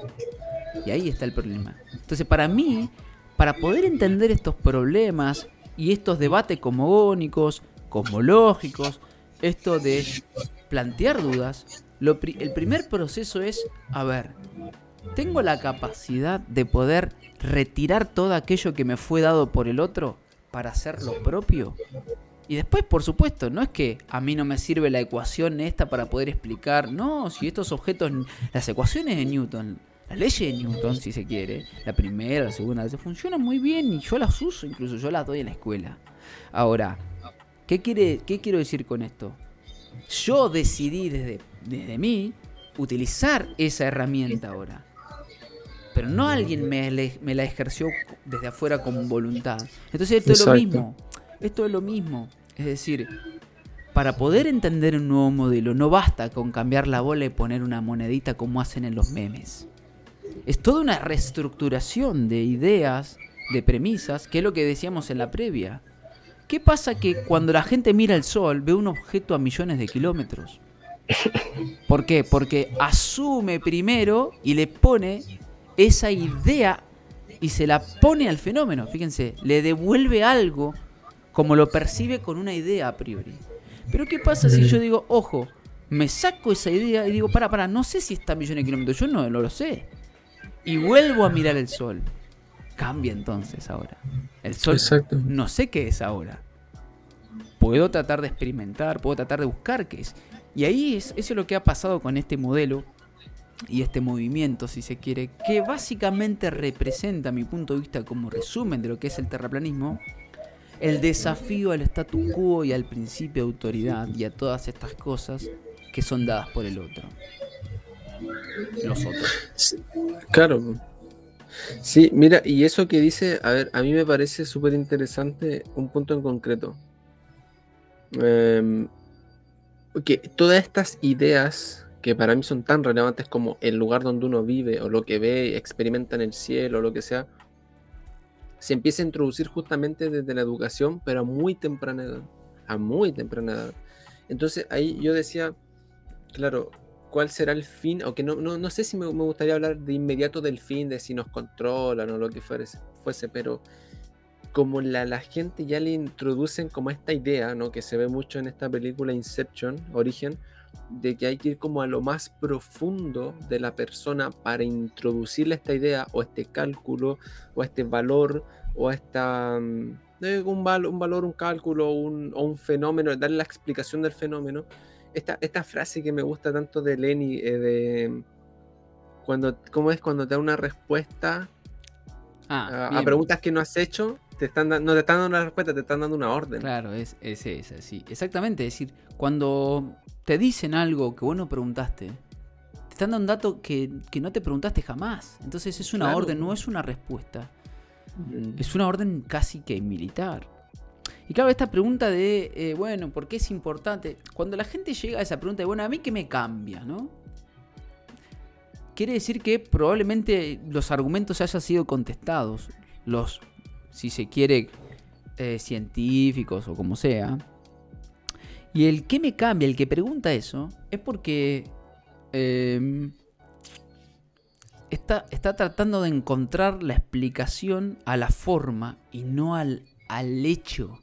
Y ahí está el problema. Entonces, para mí, para poder entender estos problemas y estos debates cosmogónicos, cosmológicos, esto de plantear dudas, el primer proceso es, a ver, ¿tengo la capacidad de poder retirar todo aquello que me fue dado por el otro para hacer lo propio? Y después, por supuesto, no es que a mí no me sirve la ecuación esta para poder explicar, no, si estos objetos, las ecuaciones de Newton, las leyes de Newton, si se quiere, la primera, la segunda, funcionan muy bien y yo las uso, incluso yo las doy en la escuela. Ahora, ¿qué, quiere, qué quiero decir con esto? Yo decidí desde, desde mí utilizar esa herramienta ahora. Pero no alguien me, me la ejerció desde afuera con voluntad. Entonces esto es lo mismo. Esto es lo mismo. Es decir, para poder entender un nuevo modelo no basta con cambiar la bola y poner una monedita como hacen en los memes es toda una reestructuración de ideas, de premisas, que es lo que decíamos en la previa. ¿Qué pasa que cuando la gente mira el sol ve un objeto a millones de kilómetros? ¿Por qué? Porque asume primero y le pone esa idea y se la pone al fenómeno. Fíjense, le devuelve algo como lo percibe con una idea a priori. Pero ¿qué pasa si yo digo, ojo, me saco esa idea y digo, para, para, no sé si está a millones de kilómetros, yo no, no lo sé y vuelvo a mirar el sol. Cambia entonces ahora. El sol no sé qué es ahora. Puedo tratar de experimentar, puedo tratar de buscar qué es. Y ahí es, eso es lo que ha pasado con este modelo y este movimiento, si se quiere, que básicamente representa, a mi punto de vista, como resumen de lo que es el terraplanismo, el desafío al statu quo y al principio de autoridad y a todas estas cosas que son dadas por el otro los otros. Claro. Sí, mira, y eso que dice, a ver, a mí me parece súper interesante un punto en concreto. Em, que todas estas ideas que para mí son tan relevantes como el lugar donde uno vive o lo que ve, experimenta en el cielo o lo que sea, se empieza a introducir justamente desde la educación, pero a muy temprana edad. A muy temprana edad. Entonces ahí yo decía, claro, cuál será el fin, aunque no, no, sé si me, gustaría hablar de inmediato del fin, de si nos controlan o lo que fuese, fuese pero como la, la gente ya le introducen como esta idea, ¿no? Que se ve mucho en esta película Inception, Origen, de que hay que ir como a lo más profundo de la persona para introducirle esta idea o este cálculo o este valor o esta mm, eh, un, un, valor, un cálculo un, o un fenómeno, darle la explicación del fenómeno. Esta, esta frase que me gusta tanto de Lenny, eh, de cuando, ¿cómo es cuando te da una respuesta ah, a, preguntas que no has hecho? Te están no te están dando una respuesta, te están dando una orden. Claro, es, es esa, sí. Exactamente, es decir, cuando te dicen algo que vos no preguntaste, te están dando un dato que, no te preguntaste jamás. Entonces es una orden, no es una respuesta. Es una orden casi que militar. Y claro, esta pregunta de, eh, bueno, ¿por qué es importante? Cuando la gente llega a esa pregunta de, bueno, ¿a mí qué me cambia? ¿no? Quiere decir que probablemente los argumentos hayan sido contestados. Los, si se quiere, eh, científicos o como sea y el que me cambia, el que pregunta eso, es porque em, está, está, tratando de encontrar la explicación a la forma y no al, al hecho.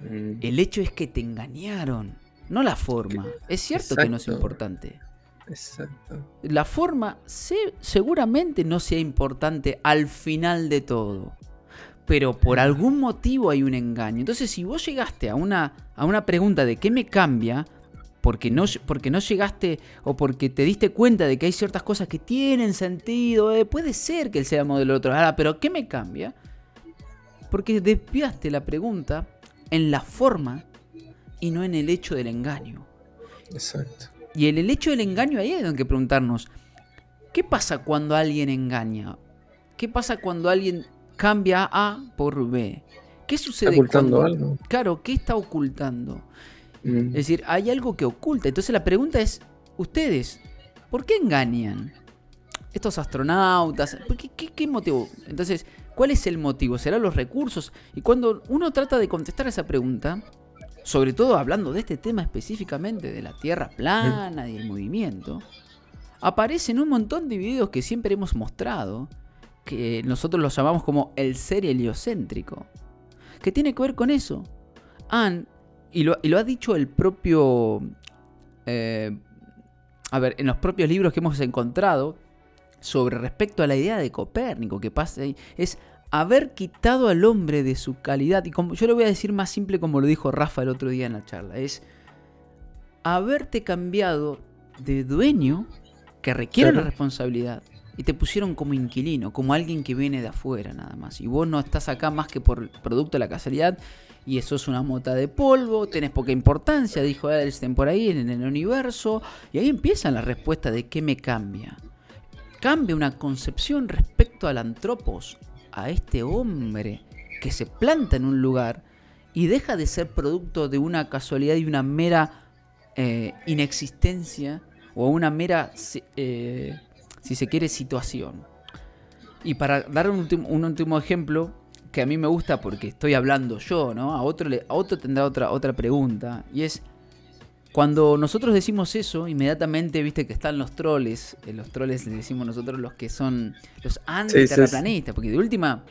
Mm. El hecho es que te engañaron, no la forma. Es cierto que no es importante. Exacto. La forma seguramente no sea importante al final de todo pero por algún motivo hay un engaño. Entonces, si vos llegaste a una, a una pregunta de qué me cambia, porque no, porque no llegaste o porque te diste cuenta de que hay ciertas cosas que tienen sentido, eh, puede ser que él sea modelo otro. Ahora, pero ¿qué me cambia? Porque desviaste la pregunta en la forma y no en el hecho del engaño. Exacto. Y en el hecho del engaño ahí hay que preguntarnos, ¿qué pasa cuando alguien engaña? ¿Qué pasa cuando alguien cambia A por B. ¿Qué sucede? ocultando algo. Claro, ¿qué está ocultando? Mm. Es decir, hay algo que oculta. Entonces la pregunta es, ustedes, ¿por qué engañan? Estos astronautas, qué, qué, motivo? Entonces, ¿cuál es el motivo? ¿Serán los recursos? Y cuando uno trata de contestar esa pregunta, sobre todo hablando de este tema específicamente, de la Tierra plana y el movimiento, aparecen un montón de videos que siempre hemos mostrado, que nosotros lo llamamos como el ser heliocéntrico, que tiene que ver con eso. Han, y lo, ha dicho el propio... Eh, a ver, en los propios libros que hemos encontrado sobre respecto a la idea de Copérnico, que pasa es haber quitado al hombre de su calidad, y como yo lo voy a decir más simple como lo dijo Rafa el otro día en la charla, es haberte cambiado de dueño que requiere la responsabilidad y te pusieron como inquilino, como alguien que viene de afuera nada más. Y vos no estás acá más que por producto de la casualidad y eso es una mota de polvo, tenés poca importancia, dijo Edelstein por ahí en el universo. Y ahí empieza la respuesta de qué me cambia. Cambia una concepción respecto al antropos, a este hombre que se planta en un lugar y deja de ser producto de una casualidad y una mera eh, inexistencia o una mera eh, si se quiere, situación. Y para dar un último, ejemplo, que a mí me gusta porque estoy hablando yo, ¿no? A otro, le, a otro tendrá otra, otra pregunta. Y es, cuando nosotros decimos eso, inmediatamente viste que están los troles. Eh, los troles le decimos nosotros los que son los antiterraplanistas. Porque de última,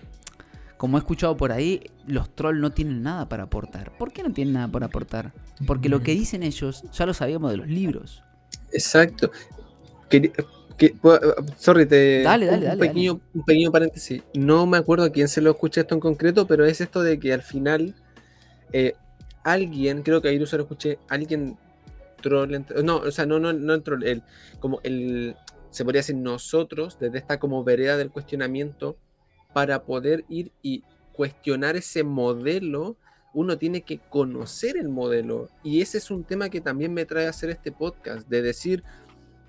como he escuchado por ahí, los trolls no tienen nada para aportar. ¿Por qué no tienen nada para aportar? Porque lo que dicen ellos ya lo sabíamos de los libros. Exacto. Que, sorry, te. Dale, dale, un, pequeño, un pequeño paréntesis. No me acuerdo a quién se lo escuché esto en concreto, pero es esto de que al final eh, alguien, creo que ahí se lo escuché, alguien troll. No, o sea, no, no, no el troll, el, como el. Se podría decir nosotros, desde esta como vereda del cuestionamiento, para poder ir y cuestionar ese modelo, uno tiene que conocer el modelo. Y ese es un tema que también me trae a hacer este podcast, de decir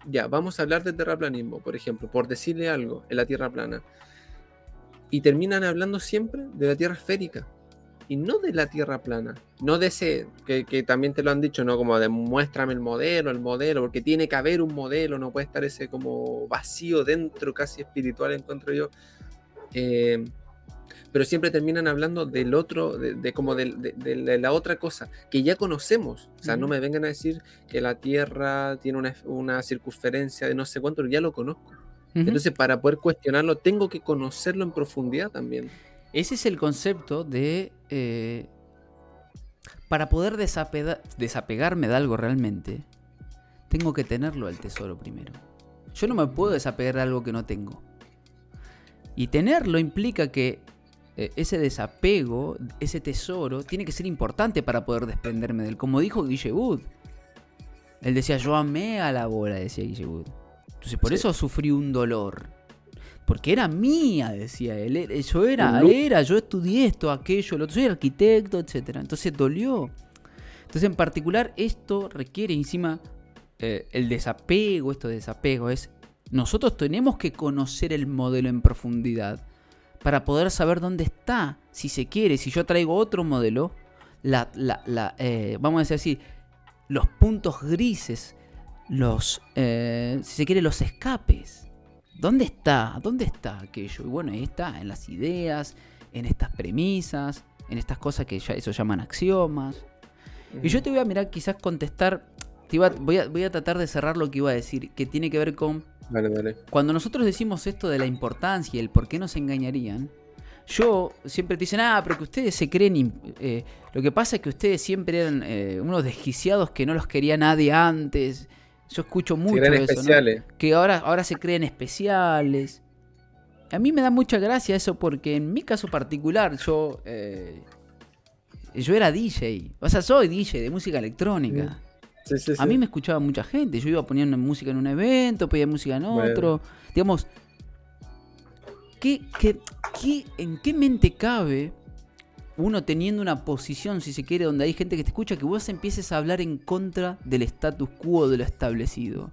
ya, vamos a hablar de terraplanismo, por ejemplo, por decirle algo en la Tierra plana. Y terminan hablando siempre de la Tierra esférica y no de la Tierra plana. No de ese, que, también te lo han dicho, ¿no? Como de muéstrame el modelo, el modelo, porque tiene que haber un modelo, no puede estar ese como vacío dentro, casi espiritual, encuentro yo. Eh, pero siempre terminan hablando del otro, de, como de, la otra cosa que ya conocemos. O sea, no me vengan a decir que la Tierra tiene una, una circunferencia de no sé cuánto, ya lo conozco. Entonces, para poder cuestionarlo, tengo que conocerlo en profundidad también. ese es el concepto de... eh, para poder desapega- desapegarme de algo realmente, tengo que tenerlo al tesoro primero. Yo no me puedo desapegar de algo que no tengo. Y tenerlo implica que eh, ese desapego, ese tesoro, tiene que ser importante para poder desprenderme de él. Como dijo Guille Wood. Él decía, yo amé a la bola, decía Guille Wood. Entonces por Sí. eso sufrí un dolor. Porque era mía, decía él. Yo era, lu- era, yo estudié esto, aquello, lo otro, soy arquitecto, etc. Entonces dolió. Entonces en particular esto requiere encima eh, el desapego, esto de desapego es, nosotros tenemos que conocer el modelo en profundidad para poder saber dónde está, si se quiere, si yo traigo otro modelo, la, la- la, eh, vamos a decir así, los puntos grises, los, eh, si se quiere, los escapes. ¿Dónde está? ¿Dónde está aquello? Y bueno, ahí está, en las ideas, en estas premisas, en estas cosas que ya eso llaman axiomas. Y yo te voy a mirar, quizás contestar. Te iba- voy, a, voy a tratar de cerrar lo que iba a decir, que tiene que ver con. Dale, dale. Cuando nosotros decimos esto de la importancia y el por qué nos engañarían, yo siempre te dicen, ah, pero que ustedes se creen. eh, lo que pasa es que ustedes siempre eran eh, unos desquiciados que no los quería nadie antes. Yo escucho mucho creen eso, ¿no? especiales. Que ahora, ahora se creen especiales. A mí me da mucha gracia eso porque en mi caso particular yo eh, yo era DJ, o sea, soy DJ de música electrónica. Sí, sí, sí. A mí me escuchaba mucha gente, yo iba poniendo música en un evento, pedía música en Bueno. otro. Digamos, ¿qué, qué- qué- en qué mente cabe uno teniendo una posición, si se quiere, donde hay gente que te escucha, que vos empieces a hablar en contra del status quo de lo establecido?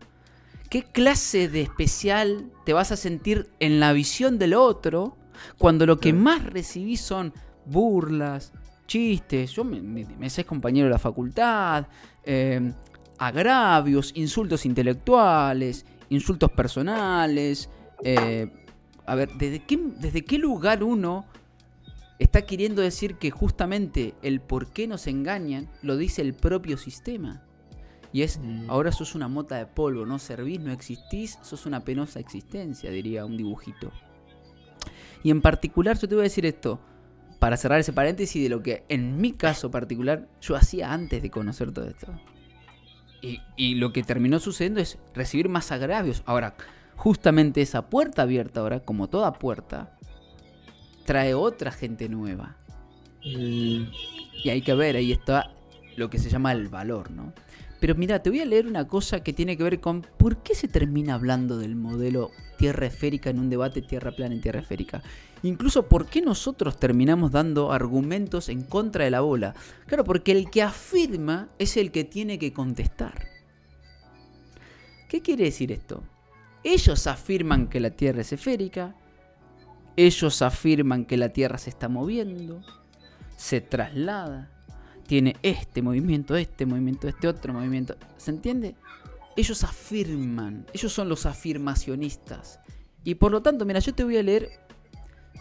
¿Qué clase de especial te vas a sentir en la visión del otro cuando lo que más recibís son burlas, chistes? Yo me, me, me sé compañero de la facultad, eh, agravios, insultos intelectuales, insultos personales. eh, a ver, ¿desde qué, ¿desde qué lugar uno está queriendo decir que justamente el por qué nos engañan lo dice el propio sistema? Y es, Mm. ahora sos una mota de polvo, no servís, no existís, sos una penosa existencia, diría un dibujito. Y en particular, yo te voy a decir esto, para cerrar ese paréntesis de lo que en mi caso particular yo hacía antes de conocer todo esto. Y, y lo que terminó sucediendo es recibir más agravios. Ahora, justamente esa puerta abierta ahora, como toda puerta, trae otra gente nueva. Mm, Y hay que ver, ahí está lo que se llama el valor, ¿no? Pero mira, te voy a leer una cosa que tiene que ver con por qué se termina hablando del modelo tierra esférica en un debate tierra plana en tierra esférica. Incluso por qué nosotros terminamos dando argumentos en contra de la bola. Claro, porque el que afirma es el que tiene que contestar. ¿Qué quiere decir esto? Ellos afirman que la Tierra es esférica, ellos afirman que la Tierra se está moviendo, se traslada, tiene este movimiento, este movimiento, este otro movimiento. ¿Se entiende? Ellos afirman, ellos son los afirmacionistas. Y por lo tanto, mira, yo te voy a leer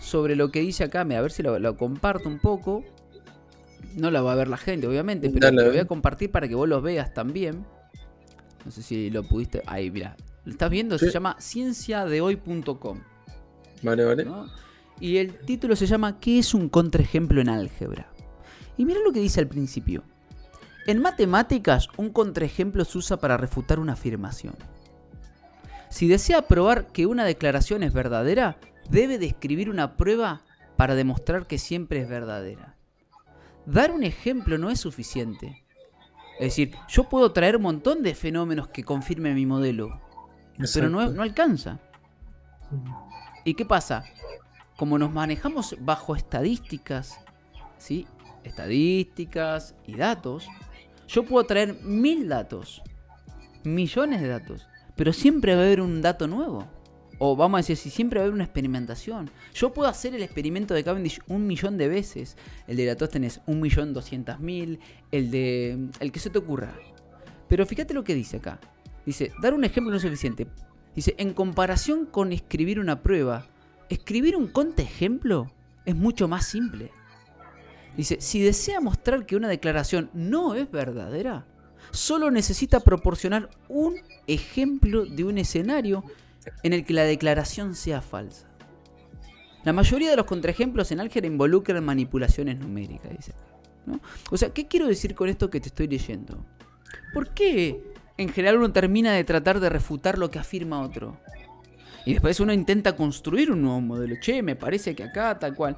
sobre lo que dice acá, mira, a ver si lo, lo comparto un poco. No la va a ver la gente, obviamente, pero Dale, te lo voy a compartir para que vos lo veas también. No sé si lo pudiste. Ahí, mira. ¿Lo estás viendo? Se llama cienciadehoy.com. Vale, vale. ¿no? Y el título se llama ¿Qué es un contraejemplo en álgebra? Y mira lo que dice al principio. En matemáticas, un contraejemplo se usa para refutar una afirmación. Si desea probar que una declaración es verdadera, debe describir una prueba para demostrar que siempre es verdadera. Dar un ejemplo no es suficiente. Es decir, yo puedo traer un montón de fenómenos que confirmen mi modelo, pero no, no alcanza. ¿Y qué pasa? Como nos manejamos bajo estadísticas, ¿sí? Estadísticas y datos, yo puedo traer mil datos, millones de datos, pero siempre va a haber un dato nuevo. O vamos a decir, si siempre va a haber una experimentación. Yo puedo hacer el experimento de Cavendish un millón de veces. El de Eratóstenes un millón doscientas mil. El de... El que se te ocurra. Pero fíjate lo que dice acá. Dice, dar un ejemplo no es suficiente. Dice, en comparación con escribir una prueba, escribir un contraejemplo es mucho más simple. Dice, si desea mostrar que una declaración no es verdadera, solo necesita proporcionar un ejemplo de un escenario en el que la declaración sea falsa. La mayoría de los contraejemplos en álgebra involucran manipulaciones numéricas, dice. O sea, ¿qué quiero decir con esto que te estoy leyendo? ¿Por qué en general uno termina de tratar de refutar lo que afirma otro? Y después uno intenta construir un nuevo modelo. Che, me parece que acá, tal cual.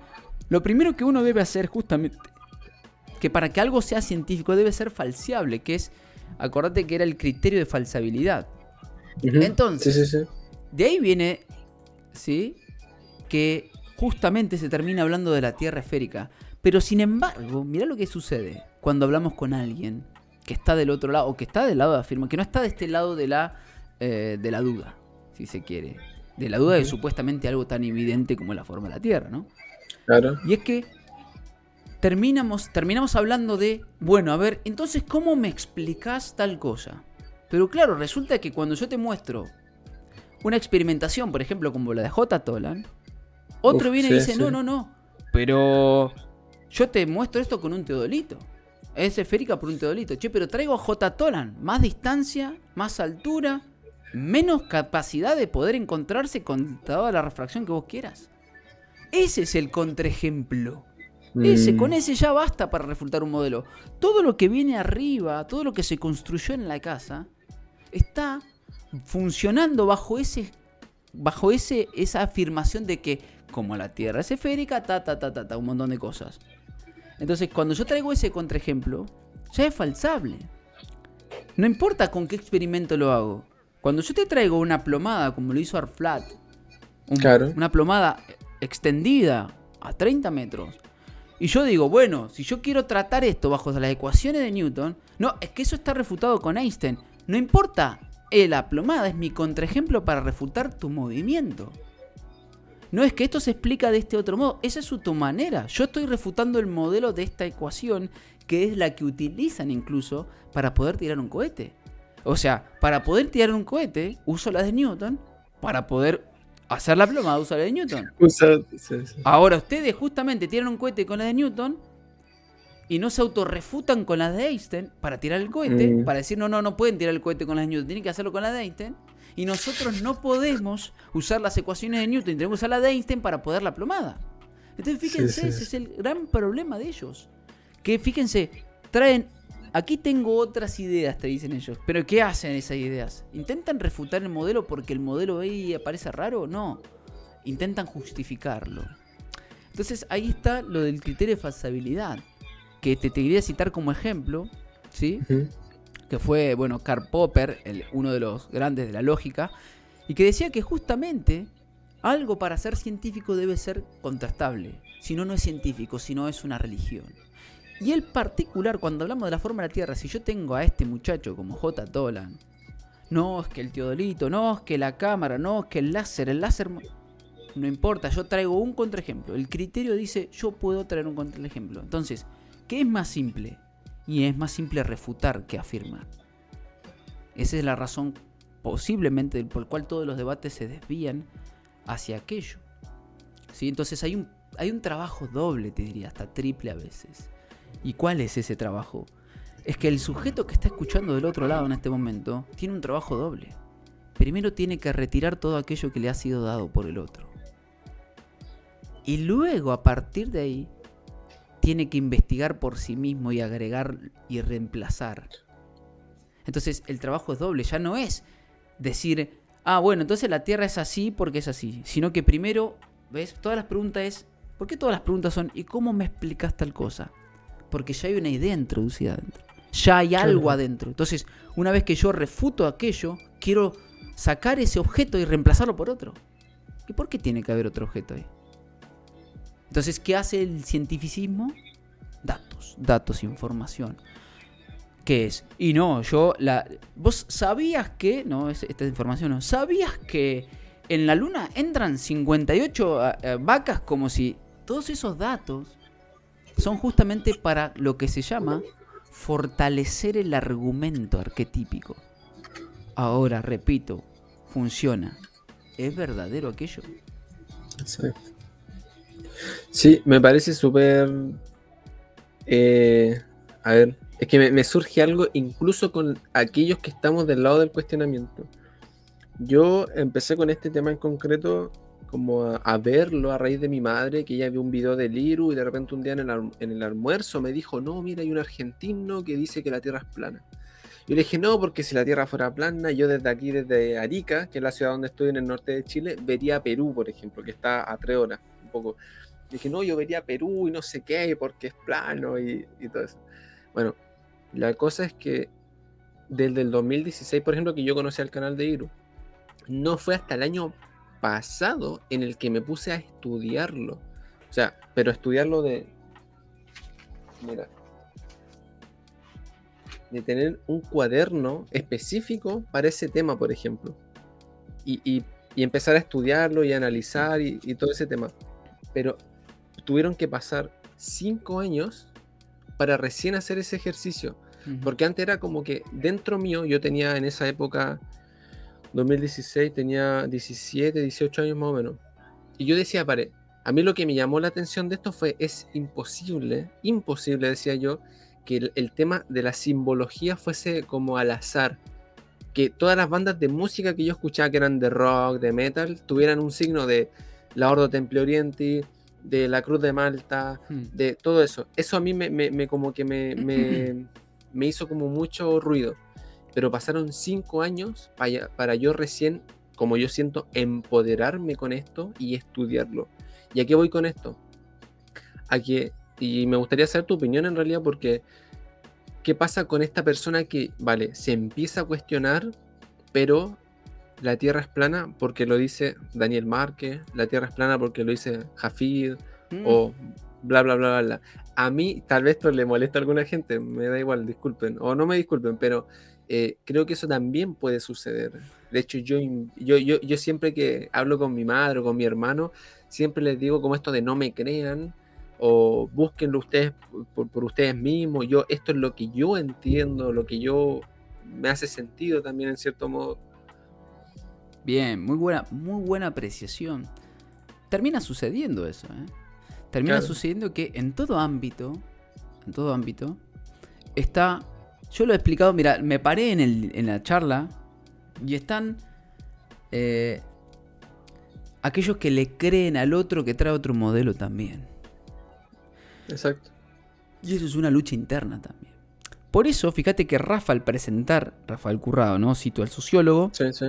Lo primero que uno debe hacer justamente, que para que algo sea científico debe ser falseable, que es, acordate que era el criterio de falsabilidad. Entonces, de ahí viene, ¿sí? Que justamente se termina hablando de la Tierra esférica. Pero sin embargo, mira lo que sucede cuando hablamos con alguien que está del otro lado, o que está del lado de la firma, que no está de este lado de la, eh, de la duda, si se quiere. De la duda de supuestamente algo tan evidente como la forma de la Tierra, ¿no? Claro. Y es que terminamos, terminamos hablando de, bueno, a ver, entonces, ¿cómo me explicas tal cosa? Pero claro, resulta que cuando yo te muestro una experimentación, por ejemplo, como la de J. Tolan, otro viene y dice, no, no, no, pero yo te muestro esto con un teodolito. Es esférica por un teodolito. Che, pero traigo a J. Tolan. Más distancia, más altura, menos capacidad de poder encontrarse con toda la refracción que vos quieras. Ese es el contraejemplo. Ese, mm. con ese ya basta para refutar un modelo. Todo lo que viene arriba, todo lo que se construyó en la casa, está funcionando bajo ese bajo ese esa afirmación de que como la Tierra es esférica, ta ta ta ta, ta un montón de cosas. Entonces, cuando yo traigo ese contraejemplo, ya es falsable. No importa con qué experimento lo hago. Cuando yo te traigo una plomada, como lo hizo Arflat, una plomada extendida a 30 metros, y yo digo, bueno, si yo quiero tratar esto bajo las ecuaciones de Newton, no, es que eso está refutado con Einstein. No importa, la plomada es mi contraejemplo para refutar tu movimiento. No es que esto se explica de este otro modo, esa es tu manera. Yo estoy refutando el modelo de esta ecuación que es la que utilizan incluso para poder tirar un cohete. O sea, para poder tirar un cohete uso la de Newton, para poder hacer la plomada uso la de Newton. Ahora ustedes justamente tiran un cohete con la de Newton y no se autorrefutan con las de Einstein para tirar el cohete, mm. para decir, no, no, no pueden tirar el cohete con las de Newton, tienen que hacerlo con la de Einstein. Y nosotros no podemos usar las ecuaciones de Newton, tenemos que usar la de Einstein para poder la plomada. Entonces, fíjense, ese es el gran problema de ellos. Que fíjense, traen, aquí tengo otras ideas, te dicen ellos. Pero ¿qué hacen esas ideas? ¿Intentan refutar el modelo porque el modelo ahí aparece raro? No. Intentan justificarlo. Entonces ahí está lo del criterio de falsabilidad que te, quería citar como ejemplo, ¿sí? Que fue, bueno, Karl Popper, el, uno de los grandes de la lógica, y que decía que justamente algo para ser científico debe ser contrastable. Si no, no es científico, si no es una religión. Y el particular, cuando hablamos de la forma de la Tierra, si yo tengo a este muchacho como J. Tolan, no es que el teodolito, no es que la cámara, no es que el láser, el láser... No importa, yo traigo un contraejemplo. El criterio dice, yo puedo traer un contraejemplo. Entonces, ¿Qué es más simple? Y es más simple refutar que afirmar. Esa es la razón posiblemente por la cual todos los debates se desvían hacia aquello. ¿Sí? Entonces hay un, hay un trabajo doble, te diría, hasta triple a veces. ¿Y cuál es ese trabajo? Es que el sujeto que está escuchando del otro lado en este momento tiene un trabajo doble. Primero tiene que retirar todo aquello que le ha sido dado por el otro. Y luego, a partir de ahí, tiene que investigar por sí mismo y agregar y reemplazar. Entonces el trabajo es doble, ya no es decir, ah, bueno, entonces la Tierra es así porque es así, sino que primero, ¿ves? Todas las preguntas es, ¿por qué todas las preguntas son, ¿y cómo me explicas tal cosa? Porque ya hay una idea introducida adentro, ya hay algo adentro. Entonces, una vez que yo refuto aquello, quiero sacar ese objeto y reemplazarlo por otro. ¿Y por qué tiene que haber otro objeto ahí? Entonces, ¿qué hace el cientificismo? Datos, datos, información. ¿Qué es? Y no, yo la. ¿Vos sabías que.? No, esta información no. ¿Sabías que en la luna entran 58 eh, eh, vacas como si. Todos esos datos son justamente para lo que se llama fortalecer el argumento arquetípico. Ahora, repito, funciona. ¿Es verdadero aquello? Sí. Me parece súper... Eh, a ver, es que me, surge algo incluso con aquellos que estamos del lado del cuestionamiento. Yo empecé con este tema en concreto como a, verlo a raíz de mi madre, que ella vio un video de Liru y de repente un día en el, almuerzo me dijo, no, mira, hay un argentino que dice que la Tierra es plana. Yo le dije, no, porque si la Tierra fuera plana, yo desde aquí, desde Arica, que es la ciudad donde estoy en el norte de Chile, vería Perú, por ejemplo, que está a tres horas, un poco. dije, no, yo vería Perú y no sé qué, porque es plano y, y todo eso. Bueno, la cosa es que desde el 2016, por ejemplo, que yo conocí al canal de Iru, no fue hasta el año pasado en el que me puse a estudiarlo. O sea, pero estudiarlo de... Mira, de tener un cuaderno específico para ese tema, por ejemplo. Y, empezar a estudiarlo y analizar y, todo ese tema. Pero tuvieron que pasar cinco años para recién hacer ese ejercicio. Porque antes era como que dentro mío, yo tenía en esa época, 2016, tenía 17, 18 años más o menos. Y yo decía, pare, a mí lo que me llamó la atención de esto fue, es imposible, imposible, decía yo, que el, tema de la simbología fuese como al azar. Que todas las bandas de música que yo escuchaba, que eran de rock, de metal, tuvieran un signo de la Ordo Temple Orienti, de la Cruz de Malta, hmm. de todo eso. Eso a mí me, como que me, me, hizo como mucho ruido. Pero pasaron cinco años para, para yo recién, como yo siento, empoderarme con esto y estudiarlo. ¿Y a qué voy con esto? A que y me gustaría saber tu opinión en realidad porque ¿qué pasa con esta persona que, vale, se empieza a cuestionar, pero la Tierra es plana porque lo dice Daniel Márquez, la Tierra es plana porque lo dice Jafid mm. o bla, bla, bla, bla, A mí tal vez esto le molesta a alguna gente, me da igual, disculpen, o no me disculpen, pero eh, creo que eso también puede suceder. De hecho, yo, yo, yo, yo siempre que hablo con mi madre o con mi hermano, siempre les digo como esto de no me crean, o búsquenlo ustedes por, ustedes mismos. Yo, esto es lo que yo entiendo, lo que yo me hace sentido también en cierto modo. Bien, muy buena, muy buena apreciación. Termina sucediendo eso, ¿eh? Termina sucediendo que en todo ámbito, en todo ámbito, está. Yo lo he explicado, mira, me paré en, el, en la charla y están eh, aquellos que le creen al otro que trae otro modelo también. Exacto. Y eso es una lucha interna también. Por eso, fíjate que Rafa al presentar, Rafael Currado, ¿no? Cito al sociólogo. Sí, sí.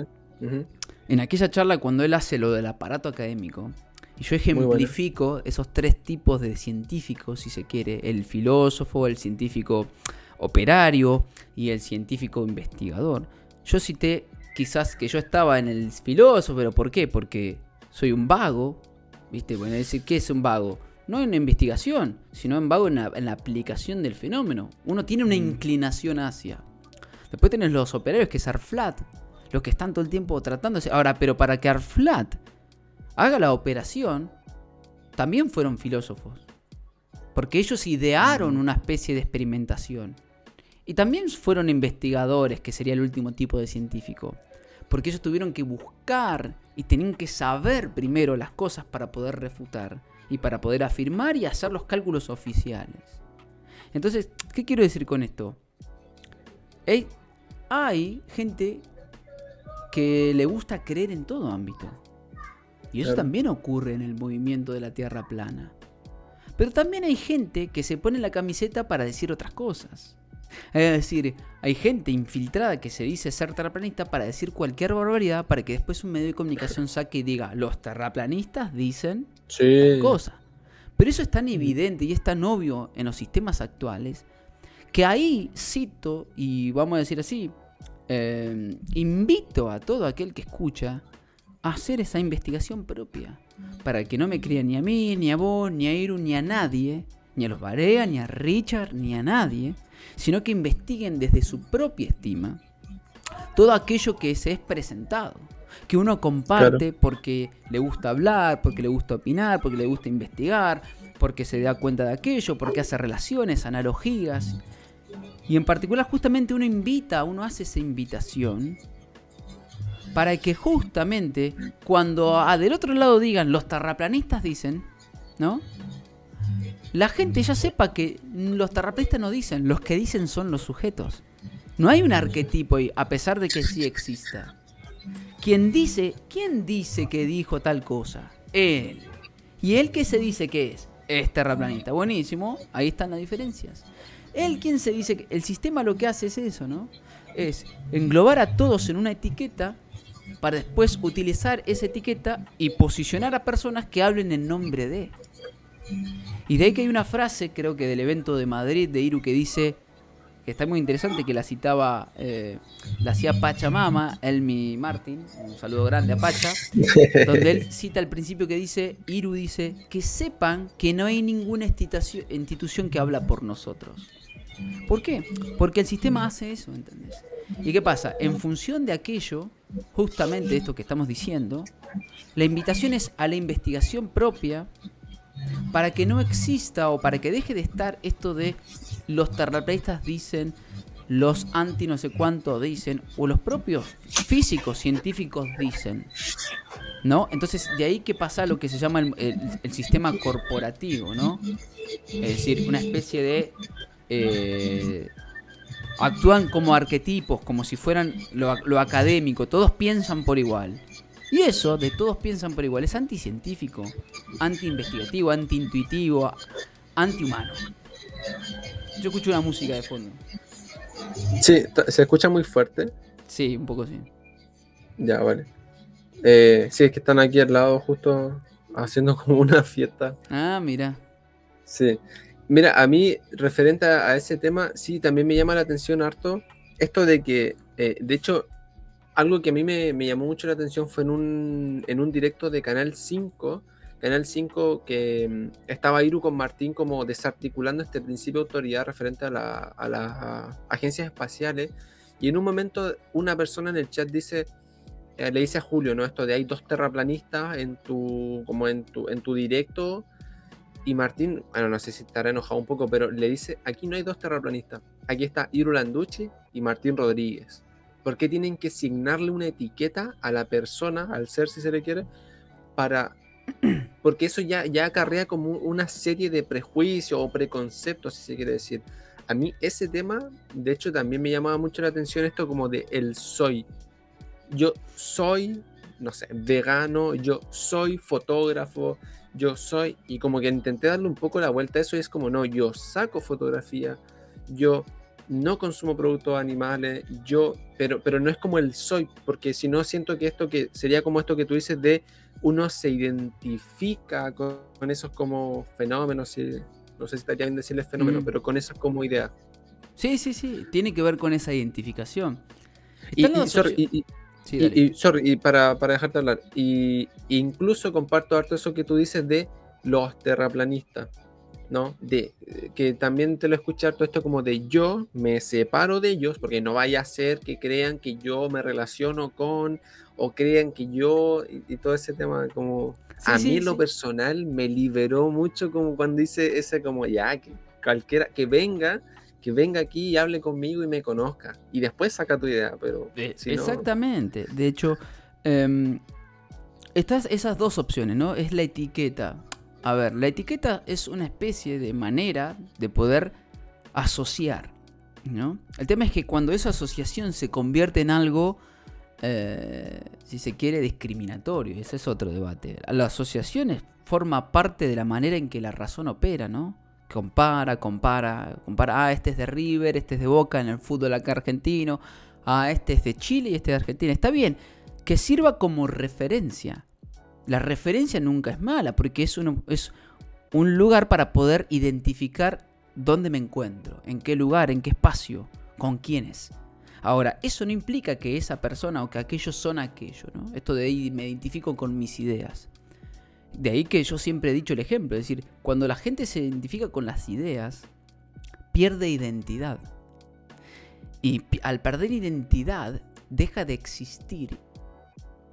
En aquella charla cuando él hace lo del aparato académico, y yo ejemplifico esos tres tipos de científicos, si se quiere, el filósofo, el científico operario y el científico investigador. Yo cité quizás que yo estaba en el filósofo, pero ¿por qué? Porque soy un vago, ¿viste? Bueno, decir, ¿qué es un vago? no en la investigación, sino en vago en la, aplicación del fenómeno. Uno tiene una mm. inclinación hacia. Después tenés los operarios que es Arflat, los que están todo el tiempo tratándose. Ahora, pero para que Arflat haga la operación, también fueron filósofos. Porque ellos idearon mm. una especie de experimentación. Y también fueron investigadores, que sería el último tipo de científico. Porque ellos tuvieron que buscar y tenían que saber primero las cosas para poder refutar y para poder afirmar y hacer los cálculos oficiales. Entonces, ¿qué quiero decir con esto? Hay, gente que le gusta creer en todo ámbito. Y eso también ocurre en el movimiento de la Tierra plana. Pero también hay gente que se pone la camiseta para decir otras cosas. Es decir, hay gente infiltrada que se dice ser terraplanista para decir cualquier barbaridad para que después un medio de comunicación saque y diga, los terraplanistas dicen sí. cosa. Pero eso es tan evidente y es tan obvio en los sistemas actuales que ahí cito, y vamos a decir así, eh, invito a todo aquel que escucha a hacer esa investigación propia. Para que no me crea ni a mí, ni a vos, ni a Iru, ni a nadie, ni a los Barea, ni a Richard, ni a nadie sino que investiguen desde su propia estima todo aquello que se es presentado, que uno comparte porque le gusta hablar, porque le gusta opinar, porque le gusta investigar, porque se da cuenta de aquello, porque hace relaciones, analogías. Y en particular justamente uno invita, uno hace esa invitación para que justamente cuando del otro lado digan los terraplanistas dicen, ¿no? La gente ya sepa que los terraplanistas no dicen, los que dicen son los sujetos. No hay un arquetipo ahí, a pesar de que sí exista. quien dice, ¿quién dice que dijo tal cosa? Él. ¿Y él qué se dice que es? Es terraplanista. Buenísimo, ahí están las diferencias. Él quien se dice que el sistema lo que hace es eso, ¿no? Es englobar a todos en una etiqueta para después utilizar esa etiqueta y posicionar a personas que hablen en nombre de. Y de ahí que hay una frase, creo que del evento de Madrid de Iru, que dice, que está muy interesante, que la citaba, eh, la hacía Pachamama, Elmi Martin, un saludo grande a Pacha, donde él cita al principio que dice, Iru dice, que sepan que no hay ninguna institución que habla por nosotros. ¿Por qué? Porque el sistema hace eso, ¿entendés? ¿Y qué pasa? En función de aquello, justamente esto que estamos diciendo, la invitación es a la investigación propia para que no exista o para que deje de estar esto de los terraplanistas dicen, los anti no sé cuánto dicen, o los propios físicos, científicos dicen. ¿No? Entonces, de ahí que pasa lo que se llama el, sistema corporativo, ¿no? Es decir, una especie de... Eh, actúan como arquetipos, como si fueran lo, lo académico, todos piensan por igual. Y eso, de todos piensan por igual, es anticientífico, anti-investigativo, anti-intuitivo, anti-humano. Yo escucho una música de fondo. Sí, ¿se escucha muy fuerte? Sí, un poco sí. Ya, vale. Eh, sí, es que están aquí al lado justo haciendo como una fiesta. Ah, mira. Sí. Mira, a mí, referente a, ese tema, sí, también me llama la atención harto esto de que, eh, de hecho, algo que a mí me, llamó mucho la atención fue en un, en un directo de Canal 5, Canal 5 que mm, estaba Iru con Martín como desarticulando este principio de autoridad referente a, las agencias espaciales y en un momento una persona en el chat dice, eh, le dice a Julio, ¿no? Esto de hay dos terraplanistas en tu, como en tu, en tu directo y Martín, bueno, no sé si estará enojado un poco, pero le dice, aquí no hay dos terraplanistas, aquí está Iru Landucci y Martín Rodríguez. ¿Por qué tienen que asignarle una etiqueta a la persona, al ser si se le quiere, para... Porque eso ya, ya acarrea como una serie de prejuicios o preconceptos, si se quiere decir. A mí ese tema, de hecho, también me llamaba mucho la atención esto como de el soy. Yo soy, no sé, vegano, yo soy fotógrafo, yo soy, y como que intenté darle un poco la vuelta a eso y es como, no, yo saco fotografía, yo no consumo productos animales, yo, pero, pero no es como el soy, porque si no siento que esto que sería como esto que tú dices de uno se identifica con, esos como fenómenos, no sé si estaría bien decirles fenómenos, mm. pero con esas como ideas. Sí, sí, sí, tiene que ver con esa identificación. Y, y, para, para, dejarte hablar, y incluso comparto harto eso que tú dices de los terraplanistas ¿no? De que también te lo escuchar todo esto como de yo me separo de ellos, porque no vaya a ser que crean que yo me relaciono con, o crean que yo, y, todo ese tema como a mí lo personal me liberó mucho como cuando dice ese como ya, que cualquiera, que venga, que venga aquí y hable conmigo y me conozca, y después saca tu idea, pero... Exactamente, de hecho... Em, estas esas dos opciones, ¿no? Es la etiqueta a ver, la etiqueta es una especie de manera de poder asociar, ¿no? El tema es que cuando esa asociación se convierte en algo, eh, si se quiere, discriminatorio, ese es otro debate. La asociación forma parte de la manera en que la razón opera, ¿no? Compara, compara, compara, ah, este es de River, este es de Boca en el fútbol acá argentino, ah, este es de Chile y este es de Argentina. Está bien, que sirva como referencia. La referencia nunca es mala porque es un, es un lugar para poder identificar dónde me encuentro, en qué lugar, en qué espacio, con quiénes. Ahora, eso no implica que esa persona o que aquellos son aquello, ¿no? Esto de ahí me identifico con mis ideas. De ahí que yo siempre he dicho el ejemplo, es decir, cuando la gente se identifica con las ideas, pierde identidad. Y al perder identidad, deja de existir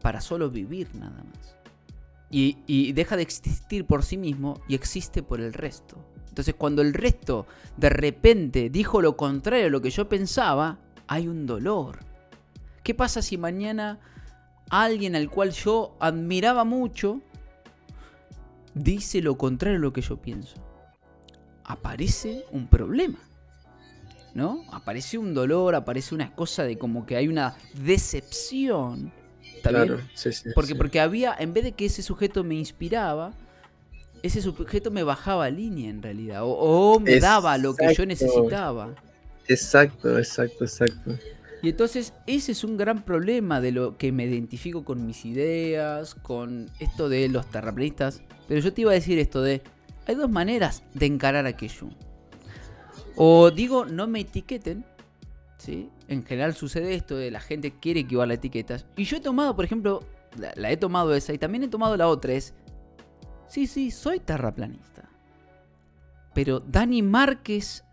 para solo vivir nada más y, deja de existir por sí mismo y existe por el resto. Entonces cuando el resto de repente dijo lo contrario a lo que yo pensaba, hay un dolor. ¿Qué pasa si mañana alguien al cual yo admiraba mucho dice lo contrario a lo que yo pienso? Aparece un problema. ¿No? Aparece un dolor, aparece una cosa de como que hay una decepción ¿Está claro, bien? sí, sí. Porque, sí. porque había, en vez de que ese sujeto me inspiraba, ese sujeto me bajaba línea en realidad. O, o me daba lo que yo necesitaba. Exacto, exacto, exacto. Y entonces ese es un gran problema de lo que me identifico con mis ideas, con esto de los terraplanistas. Pero yo te iba a decir esto de, hay dos maneras de encarar aquello. O digo, no me etiqueten, ¿sí? En general sucede esto de la gente quiere que a etiquetas. Y yo he tomado, por ejemplo, la, la he tomado esa y también he tomado la otra, es, sí, sí, soy terraplanista. Pero Dani Márquez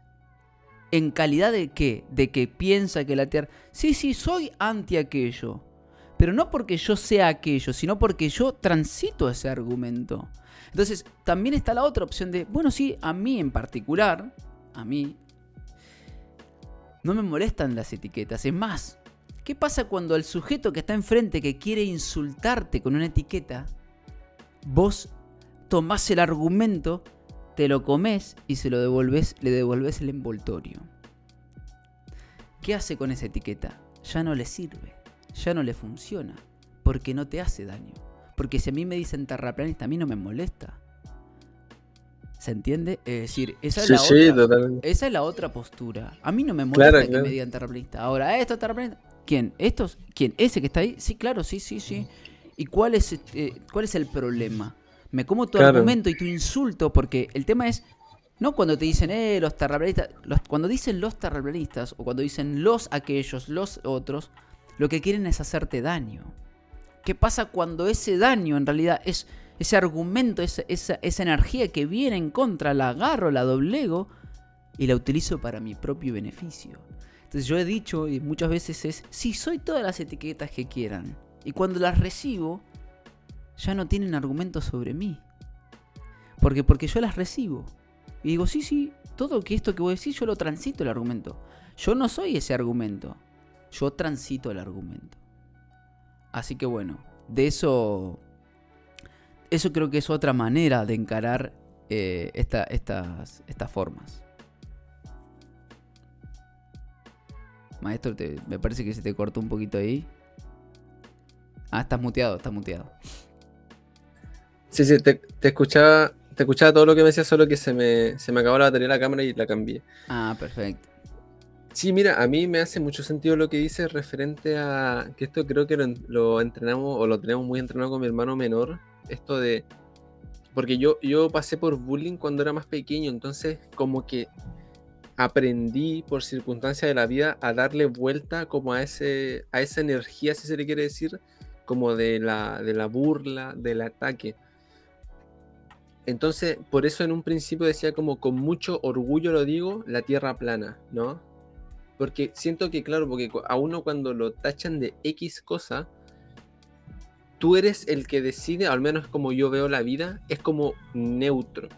en calidad de qué? De que piensa que la Tierra... Sí, sí, soy anti aquello. Pero no porque yo sea aquello, sino porque yo transito ese argumento. Entonces, también está la otra opción de, bueno, sí, a mí en particular, a mí, no me molestan las etiquetas. Es más, ¿qué pasa cuando el sujeto que está enfrente que quiere insultarte con una etiqueta, vos tomás el argumento te lo comes y se lo devolves, le devolves el envoltorio. ¿Qué hace con esa etiqueta? Ya no le sirve, ya no le funciona, porque no te hace daño. Porque si a mí me dicen terraplanista, a mí no me molesta. ¿Se entiende? Es decir, esa es, Sí, la, sí, otra, totalmente. esa es la otra postura. A mí no me molesta Claro, que claro. me digan terraplanista. Ahora, ¿esto es? ¿Quién? ¿Estos? ¿Quién? ¿Ese que está ahí? Sí, claro, sí, sí, sí. ¿Y cuál es, eh, cuál es el problema? Me como tu Claro. argumento y tu insulto porque el tema es, no cuando te dicen, eh, los terraplanistas, los- cuando dicen los terraplanistas o cuando dicen los aquellos, los otros, lo que quieren es hacerte daño. ¿Qué pasa cuando ese daño en realidad es ese argumento, esa, esa, esa energía que viene en contra, la agarro, la doblego y la utilizo para mi propio beneficio? Entonces yo he dicho y muchas veces es, sí, soy todas las etiquetas que quieran. Y cuando las recibo, ya no tienen argumentos sobre mí. Porque, porque yo las recibo. Y digo, sí, sí, todo que esto que voy a decir, yo lo transito el argumento. Yo no soy ese argumento. Yo transito el argumento. Así que bueno, de eso. Eso creo que es otra manera de encarar eh, esta- estas, estas formas. Maestro, te- me parece que se te cortó un poquito ahí. Ah, estás muteado, estás muteado. Sí, sí, te, te escuchaba, te escuchaba todo lo que me decías, solo que se me, se me acabó la batería de la cámara y la cambié. Ah, perfecto. Sí, mira, a mí me hace mucho sentido lo que dices referente a que esto creo que lo entrenamos o lo tenemos muy entrenado con mi hermano menor. Esto de. Porque yo, yo pasé por bullying cuando era más pequeño, entonces como que aprendí por circunstancias de la vida a darle vuelta como a ese a esa energía, si se le quiere decir, como de la, de la burla, del ataque. Entonces, por eso en un principio decía como con mucho orgullo lo digo, la tierra plana, ¿no? Porque siento que, claro, porque a uno cuando lo tachan de X cosa, tú eres el que decide, al menos como yo veo la vida, es como neutro.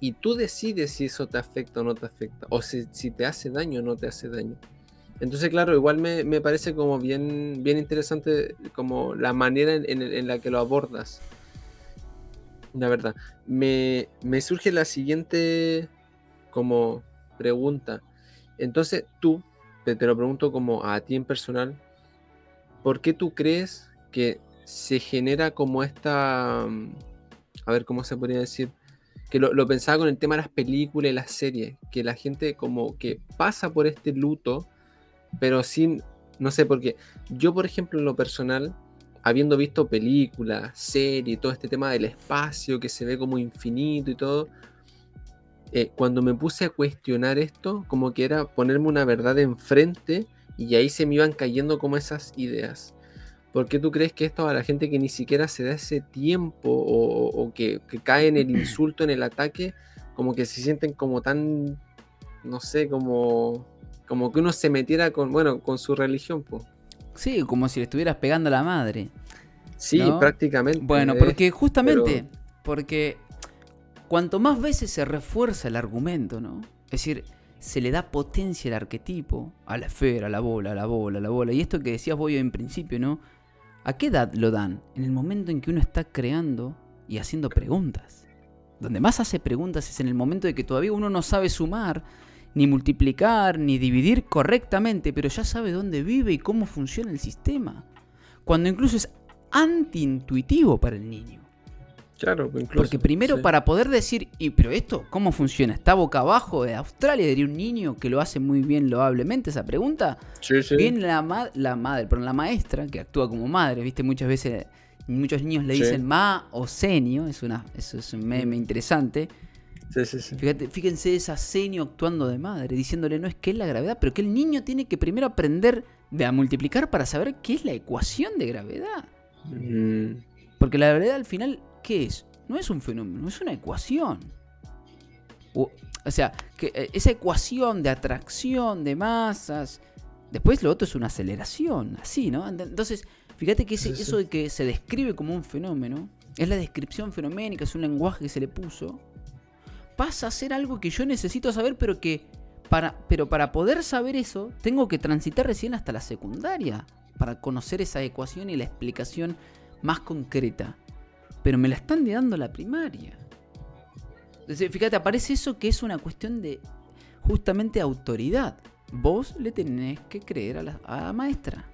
Y tú decides si eso te afecta o no te afecta, o si, te hace daño o no te hace daño. Entonces, claro, igual me, me parece como bien, bien interesante como la manera en la que lo abordas. La verdad. Me, me surge la siguiente como pregunta. Entonces, tú, te, te lo pregunto como a ti en personal, ¿por qué tú crees que se genera como esta, mm, a ver cómo se podría decir, que lo, pensaba con el tema de las películas y las series, que la gente como que pasa por este luto, pero sin, no sé, porque yo, por ejemplo, en lo personal, habiendo visto películas, series, todo este tema del espacio que se ve como infinito y todo, eh, cuando me puse a cuestionar esto, como que era ponerme una verdad enfrente y ahí se me iban cayendo como esas ideas. ¿Por qué tú crees que esto a la gente que ni siquiera se da ese tiempo o, o que, que cae en el insulto, en el ataque, como que se sienten como tan, no sé, como, como que uno se metiera con, bueno, con su religión, pues. Sí, como si le estuvieras pegando a la madre. Sí, ¿No? prácticamente. Bueno, eh, porque justamente, pero- porque cuanto más veces se refuerza el argumento, ¿no? Es decir, se le da potencia al arquetipo, a la esfera, a la bola, a la bola, a la bola. Y esto que decías vos en principio, ¿no? ¿A qué edad lo dan? En el momento en que uno está creando y haciendo preguntas. Donde más hace preguntas es en el momento de que todavía uno no sabe sumar, ni multiplicar, ni dividir correctamente, pero ya sabe dónde vive y cómo funciona el sistema. Cuando incluso es antiintuitivo para el niño. Claro, incluso. Porque primero para poder decir, y pero esto, ¿cómo funciona? ¿Está boca abajo de Australia? Diría un niño que lo hace muy bien loablemente esa pregunta. Sí, sí. Viene la, la madre, perdón, la maestra, que actúa como madre, viste, muchas veces, muchos niños le dicen ma o senio, es una, eso es un meme interesante. Sí, sí, sí. Fíjate, fíjense esa senio actuando de madre, diciéndole no es que es la gravedad, pero que el niño tiene que primero aprender de a multiplicar para saber qué es la ecuación de gravedad. Mm, Porque la gravedad al final, ¿qué es? No es un fenómeno, es una ecuación. O, o sea, que eh, esa ecuación de atracción de masas. Después lo otro es una aceleración, así, ¿no? Ent- Entonces, fíjate que ese- Sí, sí. eso de que se describe como un fenómeno, es la descripción fenoménica, es un lenguaje que se le puso, pasa a ser algo que yo necesito saber, pero que para, pero para poder saber eso, tengo que transitar recién hasta la secundaria para conocer esa ecuación y la explicación más concreta. Pero me la están dando la primaria. Fíjate, aparece eso que es una cuestión de justamente autoridad. Vos le tenés que creer a la, maestra,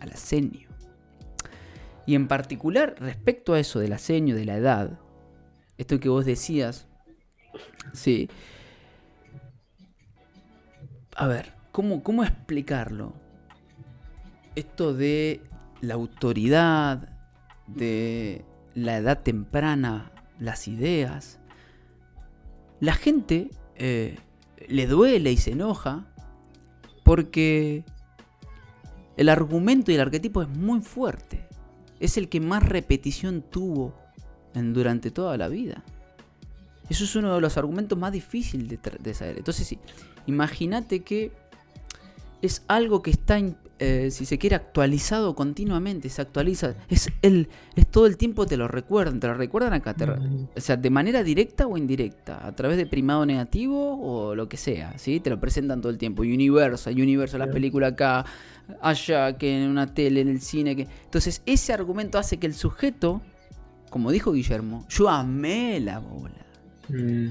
a la senio. Y en particular, respecto a eso de la senio, de la edad, esto que vos decías, sí. A ver, ¿cómo, cómo explicarlo? Esto de la autoridad, de la edad temprana, las ideas. La gente eh, le duele y se enoja porque el argumento y el arquetipo es muy fuerte. Es el que más repetición tuvo en- durante toda la vida. Eso es uno de los argumentos más difíciles de, de saber. Entonces, sí, imagínate que es algo que está, eh, si se quiere, actualizado continuamente. Se actualiza. Es, el, es todo el tiempo te lo recuerdan. Te lo recuerdan acá. te o sea, de manera directa o indirecta. A través de primado negativo o lo que sea. ¿sí? Te lo presentan todo el tiempo. Universal, Universal, la Claro. película acá, allá, que en una tele, en el cine. Que... Entonces, ese argumento hace que el sujeto, como dijo Guillermo, yo amé la bola mm,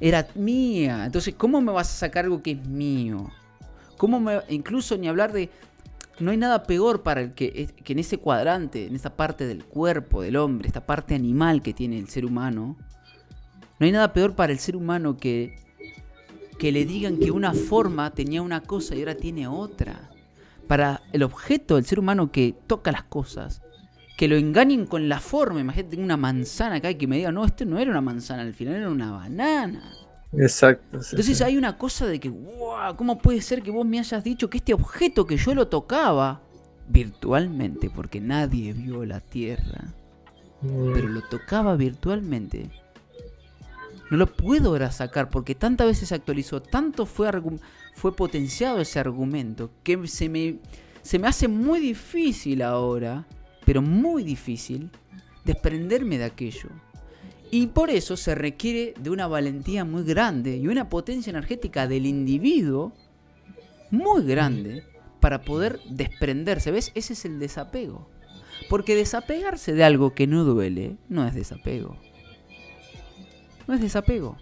era mía. Entonces, ¿cómo me vas a sacar algo que es mío? ¿Cómo me, incluso ni hablar de... No hay nada peor para el que, en ese cuadrante, en esa parte del cuerpo del hombre, esta parte animal que tiene el ser humano, no hay nada peor para el ser humano que, que le digan que una forma tenía una cosa y ahora tiene otra. Para el objeto del ser humano que toca las cosas, que lo engañen con la forma. Imagínate una manzana acá y que me digan, no, esto no era una manzana, al final era una banana. Exacto. sí, Entonces sí. hay una cosa de que, wow, ¿cómo puede ser que vos me hayas dicho que este objeto que yo lo tocaba virtualmente, porque nadie vio la Tierra, Mm, pero lo tocaba virtualmente? No lo puedo ahora sacar porque tantas veces se actualizó, tanto fue, fue potenciado ese argumento que se me, se me hace muy difícil ahora, pero muy difícil, desprenderme de aquello. Y por eso se requiere de una valentía muy grande y una potencia energética del individuo muy grande para poder desprenderse. ¿Ves? Ese es el desapego. Porque desapegarse de algo que no duele no es desapego. No es desapego.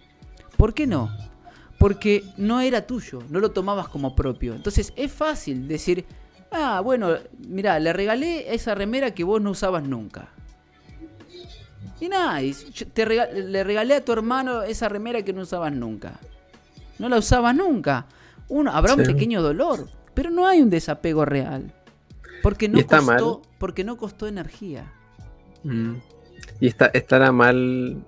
¿Por qué no? Porque no era tuyo, no lo tomabas como propio. Entonces es fácil decir, ah, bueno, mira, le regalé esa remera que vos no usabas nunca. Y nada, y te rega- le regalé a tu hermano esa remera que no usabas nunca. No la usabas nunca. Uno, habrá un pequeño dolor, pero no hay un desapego real. Porque no, está costó, mal. porque no costó energía. mm. Y está, estará mal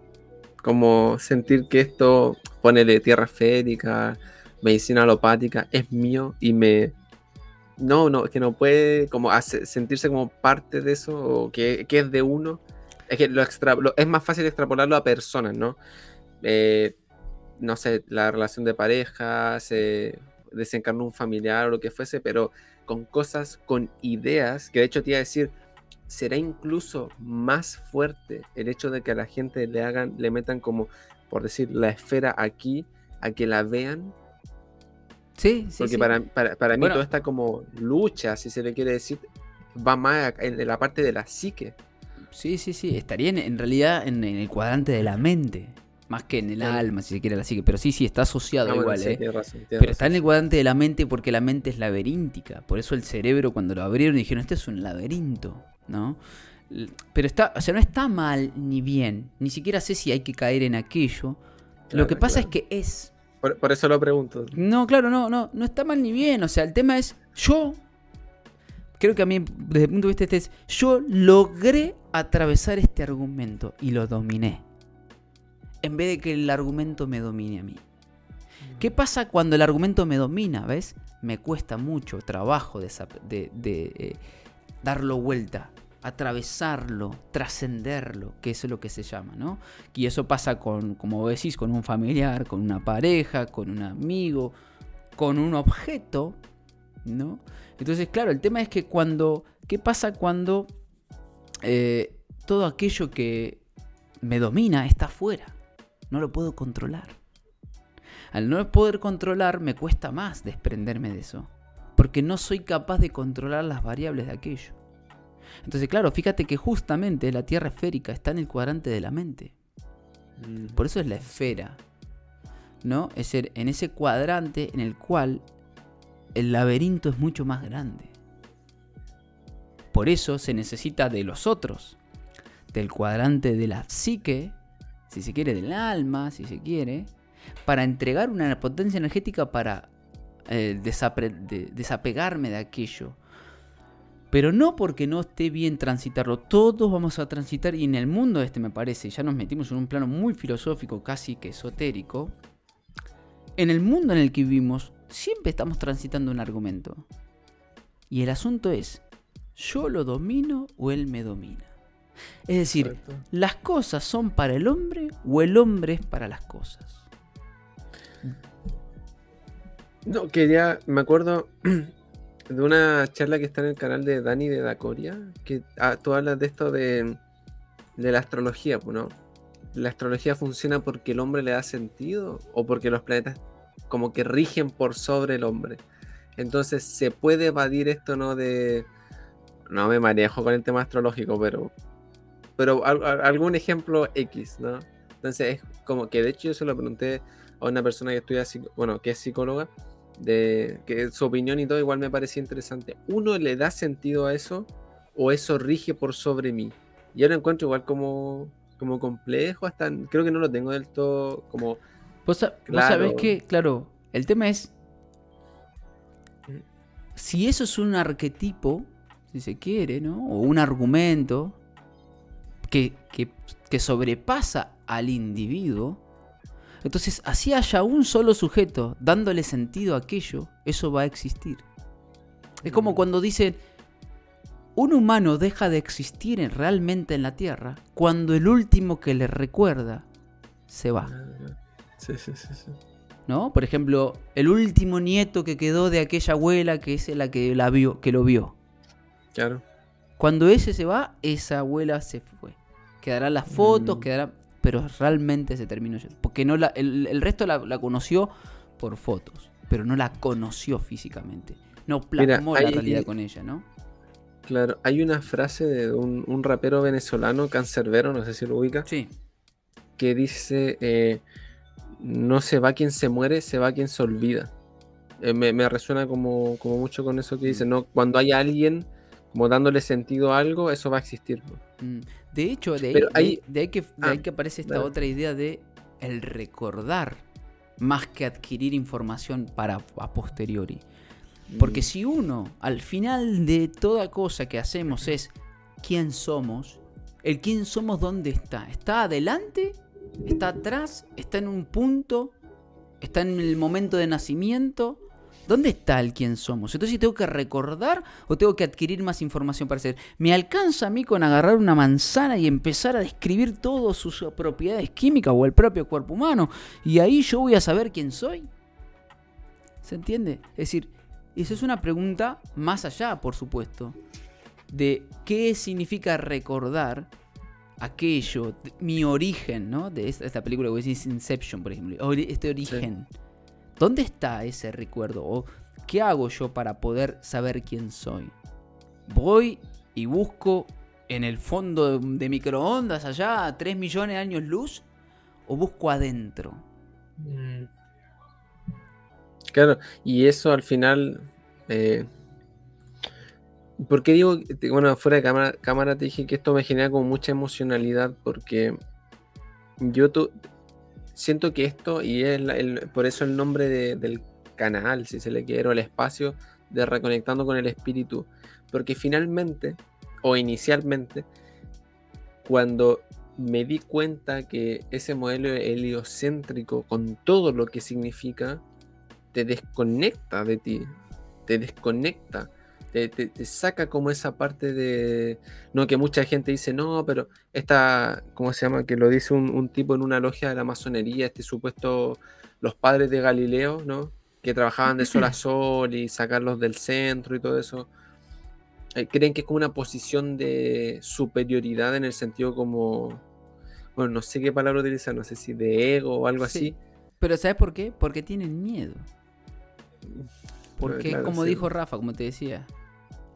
como sentir que esto, ponele tierra férica, medicina alopática, es mío y me... No, no, que no puede como hace- sentirse como parte de eso o que, que es de uno. Es que lo extra, lo- es más fácil extrapolarlo a personas, ¿no? Eh, no sé, la relación de pareja, se desencarnó un familiar o lo que fuese, pero con cosas, con ideas, que de hecho te iba a decir, será incluso más fuerte el hecho de que a la gente le hagan, le metan como, por decir, la esfera aquí, a que la vean, Sí, sí, porque sí. para, para, para mí Bueno. toda esta como lucha, si se le quiere decir, va más en la parte de la psique. Sí, sí, sí. Estaría en, en realidad en, en el cuadrante de la mente. Más que en el alma, si se quiere la psique. Pero sí, sí, está asociado Ah, bueno, igual, sí, ¿eh? razón, tienes Pero está en el cuadrante de la mente porque la mente es laberíntica. Por eso el cerebro cuando lo abrieron dijeron, este es un laberinto. ¿no? Pero está, o sea, no está mal ni bien. Ni siquiera sé si hay que caer en aquello. lo que pasa es que es. Por, eso lo pregunto. No, claro, no, no, no está mal ni bien. O sea, el tema es, yo, creo que a mí, desde el punto de vista este es, yo logré atravesar este argumento y lo dominé. En vez de que el argumento me domine a mí. ¿Qué pasa cuando el argumento me domina? ¿Ves? Me cuesta mucho trabajo de, eh, darlo vuelta, atravesarlo, trascenderlo, que eso es lo que se llama, ¿no? Y eso pasa con, como decís, con un familiar, con una pareja, con un amigo, con un objeto, ¿no? Entonces, claro, el tema es que cuando, ¿qué pasa cuando eh, todo aquello que me domina está fuera? No lo puedo controlar. Al no poder controlar me cuesta más desprenderme de eso, porque no soy capaz de controlar las variables de aquello. Entonces, claro, fíjate que justamente la Tierra esférica está en el cuadrante de la mente. Por eso es la esfera. ¿No? Es ser en ese cuadrante en el cual el laberinto es mucho más grande. Por eso se necesita de los otros, del cuadrante de la psique, si se quiere, del alma, si se quiere, para entregar una potencia energética para eh, desapegarme de aquello. Pero no porque no esté bien transitarlo. Todos vamos a transitar y en el mundo este me parece, ya nos metimos en un plano muy filosófico, casi que esotérico. En el mundo en el que vivimos, siempre estamos transitando un argumento. Y el asunto es, ¿yo lo domino o él me domina? Es decir, ¿las cosas son para el hombre o el hombre es para las cosas? No, quería, me acuerdo de una charla que está en el canal de Dani de Dacoria, que ah, tú hablas de esto de, la astrología, ¿no? ¿La astrología funciona porque el hombre le da sentido o porque los planetas como que rigen por sobre el hombre? Entonces se puede evadir esto, ¿no? De... No me manejo con el tema astrológico, pero... Pero algún ejemplo X, ¿no? Entonces es como que de hecho yo se lo pregunté a una persona que estudia, bueno, que es psicóloga, de que su opinión y todo igual me parecía interesante. ¿Uno le da sentido a eso o eso rige por sobre mí? Yo lo encuentro igual como, como complejo, hasta creo que no lo tengo del todo como... Vos, sabés que, claro, el tema es, si eso es un arquetipo, si se quiere, ¿no? O un argumento que, que, que sobrepasa al individuo, entonces, así haya un solo sujeto dándole sentido a aquello, eso va a existir. Es como mm. cuando dicen, un humano deja de existir realmente en la Tierra cuando el último que le recuerda se va. Sí, sí, sí, sí. ¿No? Por ejemplo, el último nieto que quedó de aquella abuela que es la que, la vio, que lo vio. Claro. Cuando ese se va, esa abuela se fue. Quedarán las fotos, mm. quedará pero realmente se terminó Porque no la, el, resto la, conoció por fotos, pero no la conoció físicamente. No plasmó la realidad con ella, ¿no? Claro, hay una frase de un, rapero venezolano, Cancerbero, no sé si lo ubica. Sí. Que dice: eh, No se va quien se muere, se va quien se olvida. Eh, me, resuena como, como, mucho con eso que dice: mm. ¿no? Cuando hay alguien como dándole sentido a algo, eso va a existir. Mm. De hecho, de ahí, de, que, ah, que aparece esta otra idea de el recordar más que adquirir información para a posteriori. Porque si uno al final de toda cosa que hacemos es quién somos, el quién somos dónde está. ¿Está adelante? ¿Está atrás? ¿Está en un punto? ¿Está en el momento de nacimiento? ¿Dónde está el quién somos? Entonces, ¿tengo que recordar o tengo que adquirir más información para ser? ¿Me alcanza a mí con agarrar una manzana y empezar a describir todas sus propiedades químicas o el propio cuerpo humano? Y ahí yo voy a saber quién soy. ¿Se entiende? Es decir, esa es una pregunta más allá, por supuesto, de qué significa recordar aquello, mi origen, ¿no? De esta, película que es Inception, por ejemplo. Este origen. ¿Dónde está ese recuerdo? ¿O qué hago yo para poder saber quién soy? ¿Voy y busco en el fondo de microondas allá a 3 millones de años luz? ¿O busco adentro? Mm. Claro, y eso al final... Eh, ¿Por qué digo, bueno, fuera de cámara, cámara te dije que esto me genera como mucha emocionalidad porque yo siento que esto, y es por eso el nombre del canal, si se le quiere, o el espacio de Reconectando con el Espíritu, porque finalmente, o inicialmente, cuando me di cuenta que ese modelo heliocéntrico, con todo lo que significa, te desconecta de ti, te desconecta te, saca como esa parte de. No, que mucha gente dice, no, pero esta, ¿cómo se llama? Que lo dice un, tipo en una logia de la masonería, este supuesto, los padres de Galileo, ¿no? Que trabajaban de sol a sol y sacarlos del centro y todo eso. Eh, creen que es como una posición de superioridad en el sentido como. Bueno, no sé qué palabra utilizar, no sé si de ego o algo así. Pero ¿sabes por qué? Porque tienen miedo. Porque, como dijo Rafa, como te decía,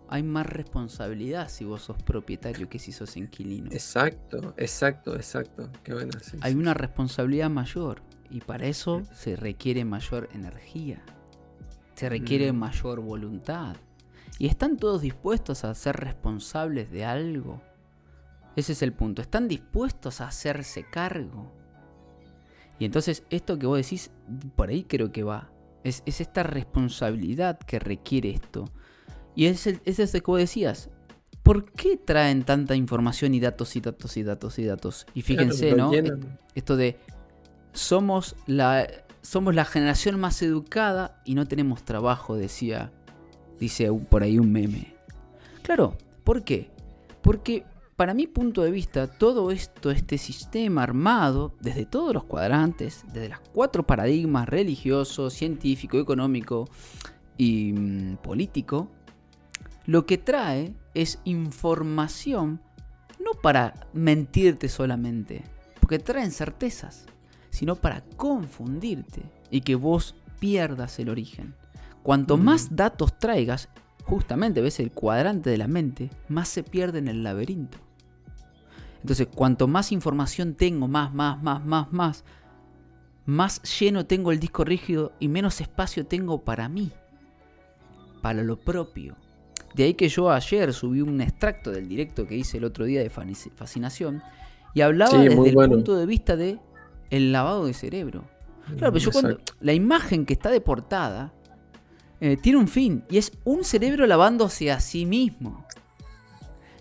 hay más responsabilidad si vos sos propietario que si sos inquilino. Exacto, exacto, exacto. Qué bueno, hay una responsabilidad mayor y para eso se requiere mayor energía, se requiere mm. mayor voluntad. ¿Y están todos dispuestos a ser responsables de algo? Ese es el punto. ¿Están dispuestos a hacerse cargo? Y entonces esto que vos decís, por ahí creo que va. Es, es esta responsabilidad que requiere esto. Y es, el, es ese que vos decías. ¿Por qué traen tanta información y datos y datos y datos y datos? Y fíjense, ¿no? Esto de somos la, somos la generación más educada y no tenemos trabajo, decía, dice por ahí un meme. Claro, ¿por qué? Porque para mi punto de vista, todo esto, este sistema armado, desde todos los cuadrantes, desde los cuatro paradigmas religioso, científico, económico y mm, político, lo que trae es información, no para mentirte solamente, porque traen certezas, sino para confundirte y que vos pierdas el origen. Cuanto más datos traigas, justamente ves el cuadrante de la mente, más se pierde en el laberinto. Entonces, cuanto más información tengo, más, más, más, más, más, más lleno tengo el disco rígido y menos espacio tengo para mí, para lo propio. De ahí que yo ayer subí un extracto del directo que hice el otro día de fascinación y hablaba desde el punto de vista de el lavado de cerebro. Claro, pero yo cuando la imagen que está de portada eh, tiene un fin y es un cerebro lavándose a sí mismo.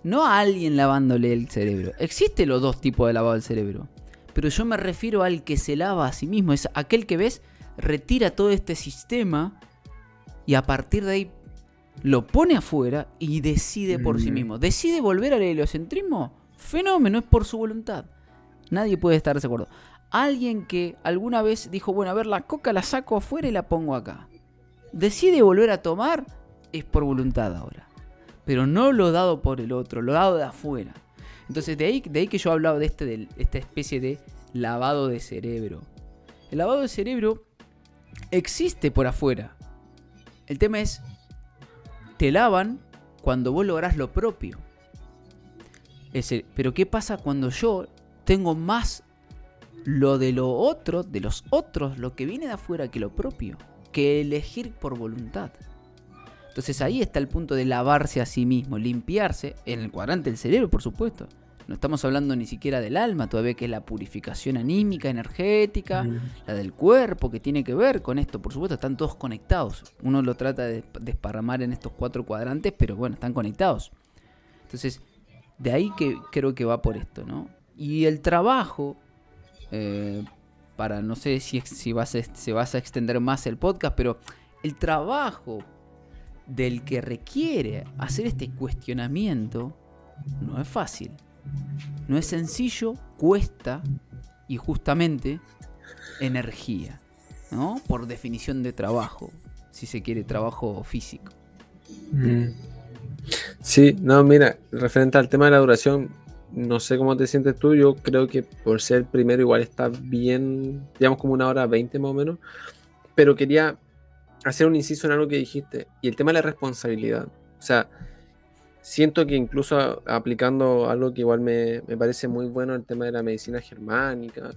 No a alguien lavándole el cerebro. Existen los dos tipos de lavado del cerebro. Pero yo me refiero al que se lava a sí mismo. Es aquel que ves, retira todo este sistema y a partir de ahí lo pone afuera y decide por sí mismo. ¿Decide volver al heliocentrismo? Fenómeno, es por su voluntad. Nadie puede estar de acuerdo. Alguien que alguna vez dijo, bueno, a ver, la coca la saco afuera y la pongo acá. Decide volver a tomar, es por voluntad ahora. Pero no lo dado por el otro, lo dado de afuera. Entonces, de ahí, de ahí que yo hablaba de, este, de esta especie de lavado de cerebro. El lavado de cerebro existe por afuera. El tema es te lavan cuando vos lográs lo propio. pero ¿qué pasa cuando yo tengo más lo de lo otro, de los otros, lo que viene de afuera que lo propio? Que elegir por voluntad. Entonces ahí está el punto de lavarse a sí mismo, limpiarse, en el cuadrante del cerebro, por supuesto. No estamos hablando ni siquiera del alma, todavía que es la purificación anímica, energética, la del cuerpo, que tiene que ver con esto. Por supuesto, están todos conectados. Uno lo trata de desparramar en estos cuatro cuadrantes, pero bueno, están conectados. Entonces, de ahí que creo que va por esto, ¿no? Y el trabajo, eh, para no sé si, si vas a, se vas a extender más el podcast, pero el trabajo del que requiere hacer este cuestionamiento no es fácil. No es sencillo, cuesta y justamente energía, ¿no? Por definición de trabajo, si se quiere trabajo físico. Mm. Sí, no, mira, referente al tema de la duración, no sé cómo te sientes tú, yo creo que por ser primero igual está bien, digamos como una hora veinte más o menos, pero quería hacer un inciso en algo que dijiste, y el tema de la responsabilidad. O sea, siento que incluso aplicando algo que igual me, parece muy bueno, el tema de la medicina germánica,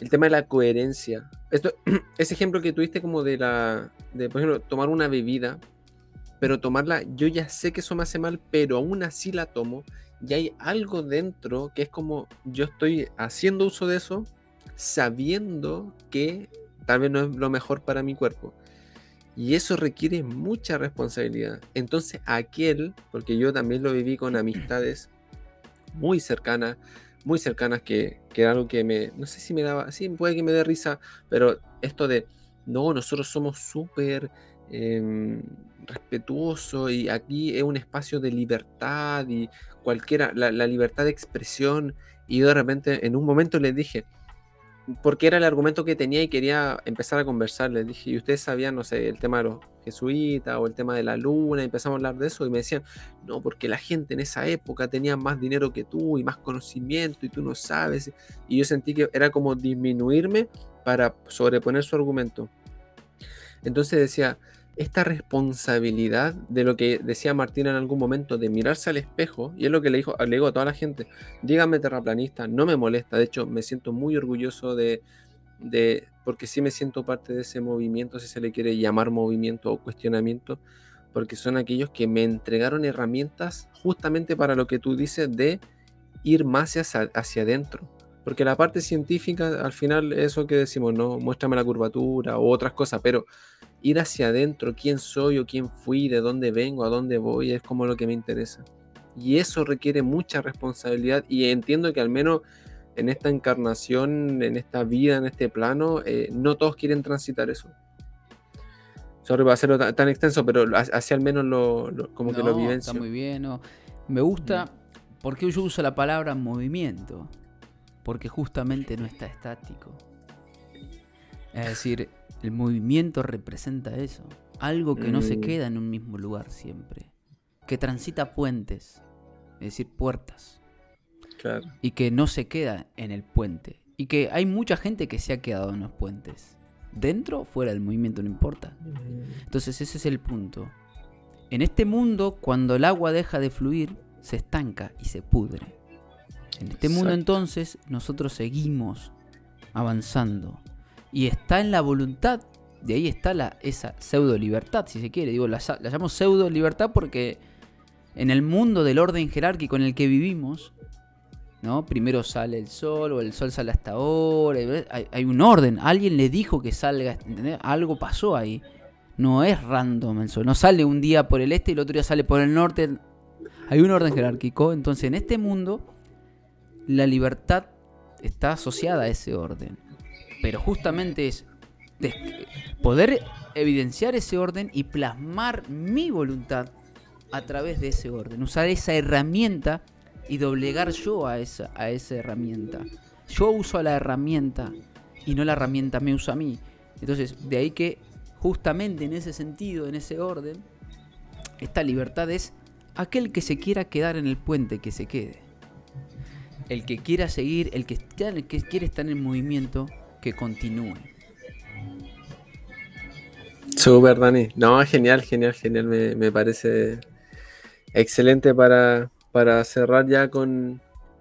el tema de la coherencia. Esto, ese ejemplo que tuviste como de la, de por ejemplo, tomar una bebida, pero tomarla, yo ya sé que eso me hace mal, pero aún así la tomo y hay algo dentro que es como yo estoy haciendo uso de eso sabiendo que tal vez no es lo mejor para mi cuerpo. Y eso requiere mucha responsabilidad. Entonces aquel, porque yo también lo viví con amistades muy cercanas, muy cercanas que, que era algo que me, no sé si me daba, sí, puede que me dé risa, pero esto de, no, nosotros somos súper eh, respetuosos y aquí es un espacio de libertad y cualquiera, la, la libertad de expresión. Y yo de repente en un momento les dije, porque era el argumento que tenía y quería empezar a conversar. Les dije, ¿y ustedes sabían, no sé, el tema de los jesuitas o el tema de la luna? Y empezamos a hablar de eso y me decían, no, porque la gente en esa época tenía más dinero que tú y más conocimiento y tú no sabes. Y yo sentí que era como disminuirme para sobreponer su argumento. Entonces decía, esta responsabilidad de lo que decía Martín en algún momento, de mirarse al espejo, y es lo que le dijo, le digo a toda la gente, díganme terraplanista, no me molesta, de hecho me siento muy orgulloso de, de, porque sí me siento parte de ese movimiento, si se le quiere llamar movimiento o cuestionamiento, porque son aquellos que me entregaron herramientas justamente para lo que tú dices de ir más hacia, hacia adentro. Porque la parte científica, al final, eso que decimos, no, muéstrame la curvatura o otras cosas, pero ir hacia adentro, quién soy o quién fui, de dónde vengo, a dónde voy, es como lo que me interesa. Y eso requiere mucha responsabilidad y entiendo que al menos en esta encarnación, en esta vida, en este plano, eh, no todos quieren transitar eso. Sorry, va a ser tan, extenso, pero hacia al menos lo, como que lo vivencio. Está muy bien, me gusta, porque yo uso la palabra movimiento, porque justamente no está estático. Es decir, el movimiento representa eso. Algo que no se mm. queda en un mismo lugar siempre. Que transita puentes, es decir, puertas. Claro. Y que no se queda en el puente. Y que hay mucha gente que se ha quedado en los puentes. Dentro o fuera del movimiento, no importa. Entonces ese es el punto. En este mundo, cuando el agua deja de fluir, se estanca y se pudre. En este mundo entonces nosotros seguimos avanzando y está en la voluntad. De ahí está la, esa pseudo libertad, si se quiere. Digo, la, la llamo pseudo libertad porque en el mundo del orden jerárquico en el que vivimos, ¿no? Primero sale el sol o el sol sale hasta ahora. Hay, un orden. Alguien le dijo que salga. Algo pasó ahí. No es random el sol. No sale un día por el este y el otro día sale por el norte. Hay un orden jerárquico. Entonces en este mundo la libertad está asociada a ese orden pero justamente es poder evidenciar ese orden y plasmar mi voluntad a través de ese orden, usar esa herramienta y doblegar yo a esa, a esa herramienta. Yo uso a la herramienta y no la herramienta me usa a mí. Entonces, de ahí que justamente en ese sentido, en ese orden, esta libertad es aquel que se quiera quedar en el puente, que se quede. El que quiera seguir, el que, el quiere estar en movimiento, que continúe. Super, Dani. No, genial, genial, genial. Me, parece excelente para, para cerrar ya con,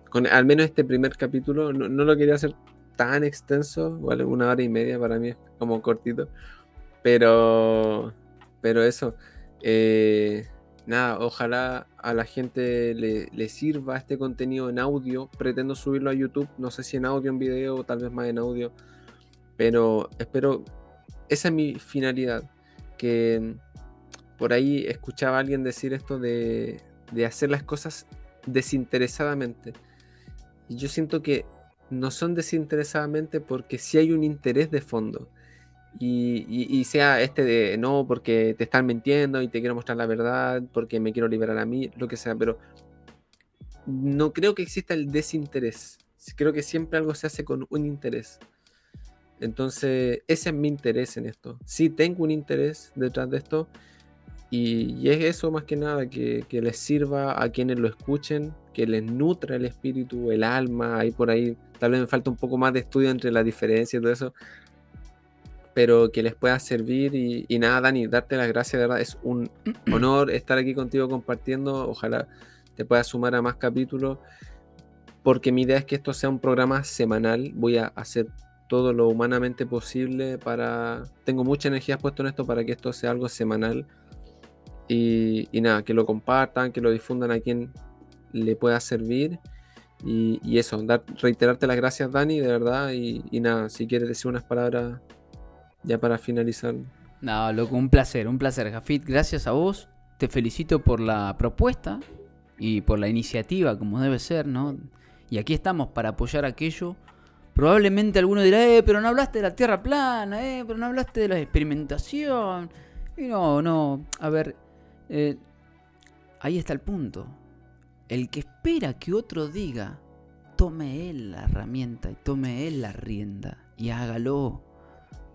con, al menos este primer capítulo. No, lo quería hacer tan extenso, igual una hora y media para mí es como cortito. Pero, pero eso. Eh, nada, ojalá a la gente le, sirva este contenido en audio. Pretendo subirlo a YouTube, no sé si en audio, en video, tal vez más en audio. Pero espero, esa es mi finalidad, que por ahí escuchaba a alguien decir esto de, de hacer las cosas desinteresadamente. Y yo siento que no son desinteresadamente porque sí hay un interés de fondo. Y, y, sea este de no porque te están mintiendo y te quiero mostrar la verdad, porque me quiero liberar a mí, lo que sea, pero no creo que exista el desinterés. Creo que siempre algo se hace con un interés. Entonces, ese es mi interés en esto. Sí tengo un interés detrás de esto y, es eso más que nada, que, les sirva a quienes lo escuchen, que les nutra el espíritu, el alma, ahí por ahí. Tal vez me falta un poco más de estudio entre la diferencia y todo eso, pero que les pueda servir y, y nada, Dani, darte las gracias, de verdad, es un honor estar aquí contigo compartiendo, ojalá te puedas sumar a más capítulos, porque mi idea es que esto sea un programa semanal, voy a hacer todo lo humanamente posible para... Tengo mucha energía puesto en esto para que esto sea algo semanal. Y, nada, que lo compartan, que lo difundan a quien le pueda servir. Y, eso, dar, reiterarte las gracias, Dani, de verdad. Y, nada, si quieres decir unas palabras ya para finalizar. No, loco, un placer, un placer, Jafit. Gracias a vos. Te felicito por la propuesta y por la iniciativa, como debe ser, ¿no? Y aquí estamos para apoyar aquello. Probablemente alguno dirá, eh, pero no hablaste de la tierra plana, eh, pero no hablaste de la experimentación. Y no, no, a ver, eh, ahí está el punto. El que espera que otro diga, tome él la herramienta y tome él la rienda y hágalo.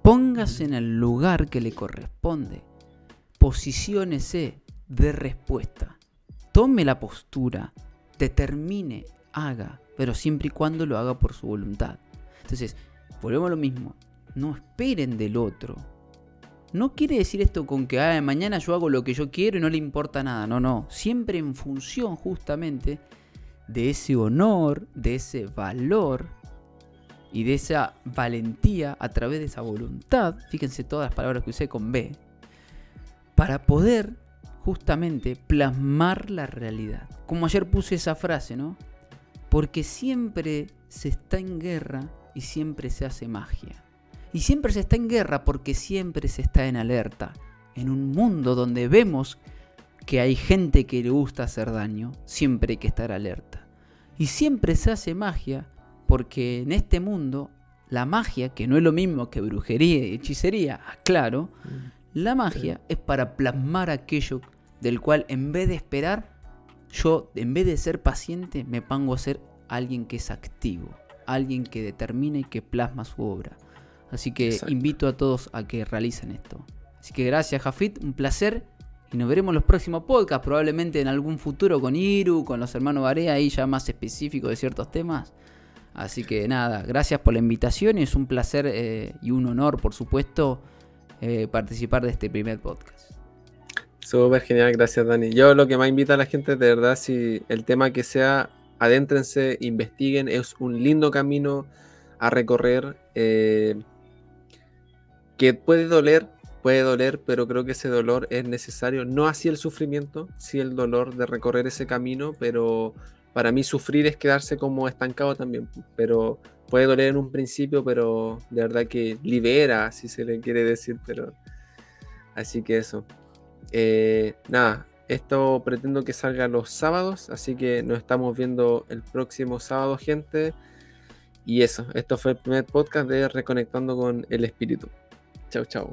Póngase en el lugar que le corresponde. Posiciónese de respuesta. Tome la postura. Determine, haga, pero siempre y cuando lo haga por su voluntad. Entonces, volvemos a lo mismo. No esperen del otro no quiere decir esto con que ah, mañana yo hago lo que yo quiero y no le importa nada. No, no. Siempre en función justamente de ese honor, de ese valor y de esa valentía a través de esa voluntad. Fíjense todas las palabras que usé con B. Para poder justamente plasmar la realidad. Como ayer puse esa frase, ¿no? Porque siempre se está en guerra y siempre se hace magia. Y siempre se está en guerra porque siempre se está en alerta. En un mundo donde vemos que hay gente que le gusta hacer daño, siempre hay que estar alerta. Y siempre se hace magia porque en este mundo la magia, que no es lo mismo que brujería y hechicería, claro, mm. la magia es para plasmar aquello del cual en vez de esperar, yo en vez de ser paciente me pongo a ser alguien que es activo, alguien que determina y que plasma su obra. Así que invito a todos a que realicen esto. Así que gracias, Jafit, un placer. Y nos veremos en los próximos podcasts, probablemente en algún futuro con Iru, con los hermanos Barea, ahí ya más específico de ciertos temas. Así que nada, gracias por la invitación y es un placer eh, y un honor, por supuesto, eh, participar de este primer podcast. Súper genial, gracias Dani. Yo lo que más invita a la gente, de verdad, si el tema que sea, adéntrense, investiguen, es un lindo camino a recorrer. Eh, que puede doler, puede doler, pero creo que ese dolor es necesario. No así el sufrimiento, sí el dolor de recorrer ese camino, pero para mí sufrir es quedarse como estancado también. Pero puede doler en un principio, pero de verdad que libera, si se le quiere decir. Pero así que eso. Eh, nada, esto pretendo que salga los sábados, así que nos estamos viendo el próximo sábado, gente. Y eso, esto fue el primer podcast de Reconectando con el Espíritu. Chau, chau.